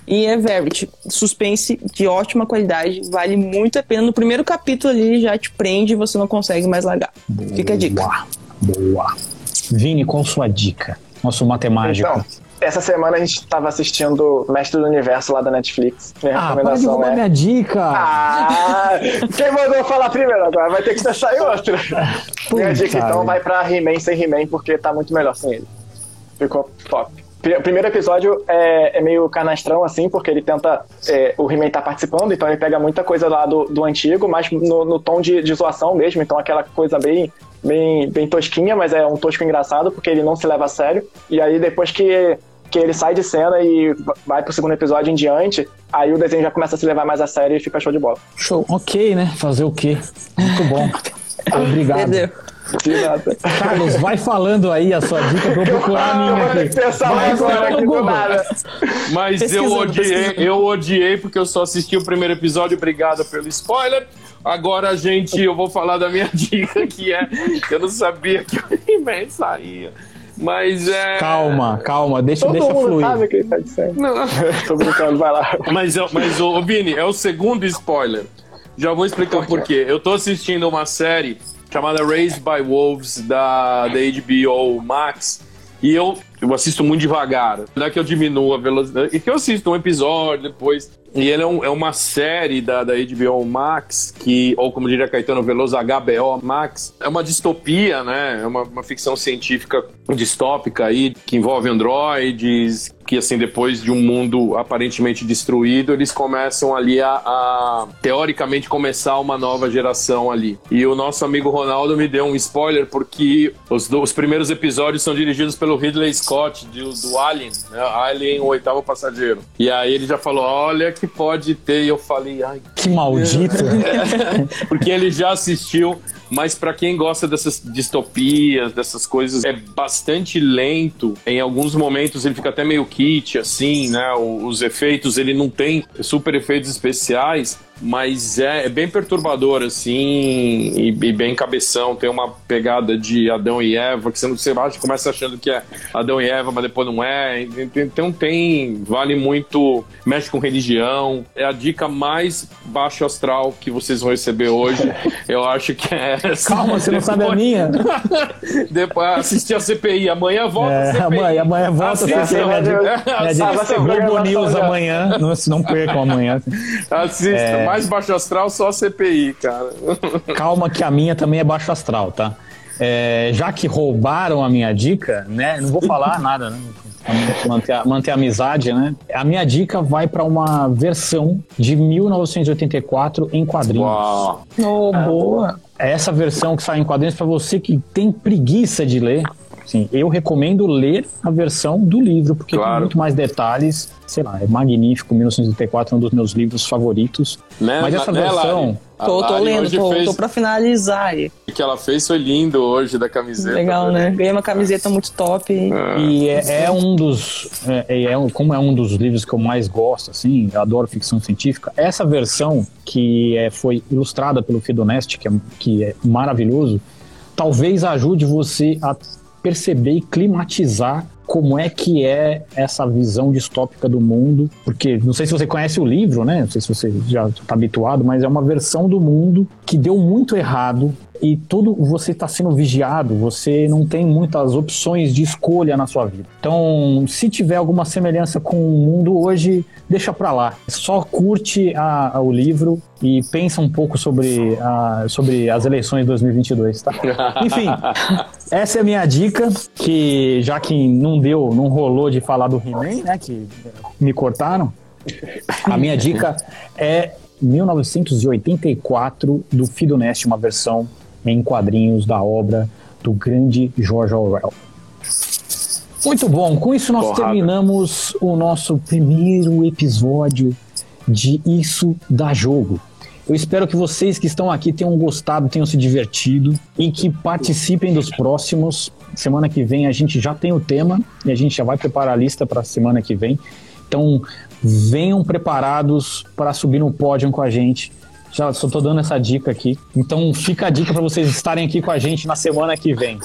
E é Verity, suspense de ótima qualidade, vale muito a pena. No primeiro capítulo ali já te prende e você não consegue mais largar. Fica a dica. Boa, boa. Vini, qual sua dica? Nosso matemático. Então, essa semana a gente tava assistindo Mestre do Universo lá da Netflix. Minha ah, para de recomendação roubar é. minha dica. Ah, quem mandou falar primeiro agora? Vai ter que sair outra. Minha dica então vida. vai pra He-Man sem He-Man, porque tá muito melhor sem ele. Ficou top. O primeiro episódio é, é meio canastrão, assim, porque ele tenta. é, o He-Man tá participando, então ele pega muita coisa lá do, do antigo, mas no, no tom de, de zoação mesmo, então aquela coisa bem, bem, bem tosquinha, mas é um tosco engraçado, porque ele não se leva a sério. E aí depois que, que ele sai de cena e vai pro segundo episódio em diante, aí o desenho já começa a se levar mais a sério e fica show de bola. Show. Ok, né? Fazer o quê? Muito bom. Obrigado. Entendeu? De nada. Carlos, vai falando aí a sua dica pra eu procurar a Ah, minha aqui. mais agora. Mas eu odiei, pesquisando. eu odiei porque eu só assisti o primeiro episódio, obrigado pelo spoiler. Agora, gente, eu vou falar da minha dica, que é eu não sabia que o He-Man saía. Mas é. Calma, calma, deixa, Todo deixa mundo fluir. sabe que ele tá dizendo. Não. Tô brincando, vai lá. Mas, é- mas ô, Vini, é o segundo spoiler. Já vou explicar o porquê. Eu tô assistindo uma série chamada Raised by Wolves da, da HBO Max e eu, eu assisto muito devagar. Não é que eu diminuo a velocidade, é que eu assisto um episódio depois. E ele é, um- é uma série da, da HBO Max, que, ou como diria Caetano Veloso, HBO Max. É uma distopia, né? É uma, uma ficção científica distópica aí, que envolve androides, que assim, depois de um mundo aparentemente destruído, eles começam ali a, a, teoricamente começar uma nova geração ali. E o nosso amigo Ronaldo me deu um spoiler porque os, os primeiros episódios são dirigidos pelo Ridley Scott, do, do Alien, né? Alien, o oitavo passageiro. E aí ele já falou, olha que pode ter. E eu falei, ai, Que maldito. porque ele já assistiu, mas pra quem gosta dessas distopias, dessas coisas, é bastante lento. Em alguns momentos ele fica até meio kit, assim, né? Os efeitos, ele não tem super efeitos especiais, mas é, é bem perturbador, assim, e, e bem cabeção. Tem uma pegada de Adão e Eva, que você, não, você acha, começa achando que é Adão e Eva, mas depois não é. Então tem, vale muito, mexe com religião. É a dica mais baixo astral que vocês vão receber hoje. Eu acho que é essa. Calma, você não sabe a Depois- minha? Depois assistir a CPI. Amanhã volta a É, CPI. amanhã, amanhã volta a CPI, minha dica- vai ser Globo News amanhã. Não, não percam amanhã. Assista. É. Mais baixo astral, só a CPI, cara. Calma que a minha também é baixo astral, tá? É, já que roubaram a minha dica, né? Não vou falar nada, né? Manter a, manter a amizade, né? A minha dica vai para uma versão de 1984 em quadrinhos. Uau. Oh, boa. É essa versão que sai em quadrinhos para você que tem preguiça de ler. Sim, eu recomendo ler a versão do livro, porque tem Claro. muito mais detalhes. Sei lá, é magnífico. 1984 é um dos meus livros favoritos. Né, Mas essa né, versão. Lari? Tô, tô lendo, tô, fez- tô pra finalizar aí. O que ela fez foi lindo hoje da camiseta. Legal, né? Ganhei uma camiseta muito top. E é, é um dos. É, é um- como é um dos livros que eu mais gosto, assim, eu adoro ficção científica. Essa versão, que é, foi ilustrada pelo Fidonest, que é, que é maravilhoso, talvez ajude você a perceber e climatizar como é que é essa visão distópica do mundo, porque não sei se você conhece o livro, né? Não sei se você já está habituado, mas é uma versão do mundo que deu muito errado e tudo você está sendo vigiado, você não tem muitas opções de escolha na sua vida. Então, se tiver alguma semelhança com o mundo hoje, deixa pra lá. Só curte a- a- o livro e pensa um pouco sobre, a- sobre as eleições de 2022, tá? Enfim, essa é a minha dica, que já que não deu, não rolou de falar do He-Man, né, que me cortaram, a minha dica é 1984 do Fidonest, uma versão em quadrinhos da obra do grande George Orwell. Muito bom, com isso nós Porrada. terminamos o nosso primeiro episódio de Isso da Jogo. Eu espero que vocês que estão aqui tenham gostado, tenham se divertido e que participem dos próximos. Semana que vem a gente já tem o tema e a gente já vai preparar a lista para a semana que vem. Então, venham preparados para subir no pódio com a gente. Já só tô dando essa dica aqui. Então, fica a dica para vocês estarem aqui com a gente na semana que vem.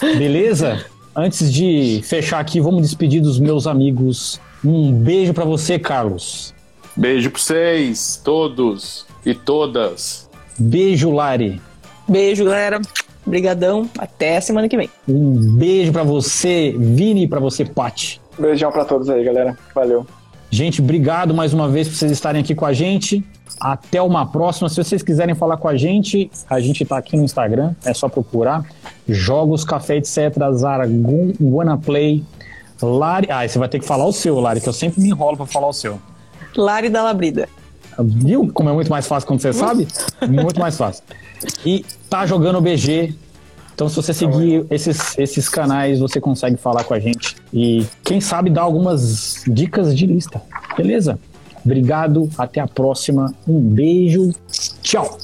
Beleza? Antes de fechar aqui, vamos despedir dos meus amigos. Um beijo para você, Carlos. Beijo para vocês, todos e todas. Beijo, Lari. Beijo, galera. Obrigadão. Até a semana que vem. Um beijo para você, Vini, para você, Pati. Beijão para todos aí, galera. Valeu. Gente, obrigado mais uma vez por vocês estarem aqui com a gente. Até uma próxima. Se vocês quiserem falar com a gente, a gente está aqui no Instagram, é só procurar. Jogos, Café, etc. Zaragun, Wanna Play. Lari. Ah, você vai ter que falar o seu, Lari, que eu sempre me enrolo para falar o seu. Lari da Labrida. Viu como é muito mais fácil quando você sabe? muito mais fácil. E tá jogando BG. Então, se você seguir esses, esses canais, você consegue falar com a gente. E quem sabe dar algumas dicas de lista. Beleza? Obrigado, até a próxima. Um beijo. Tchau.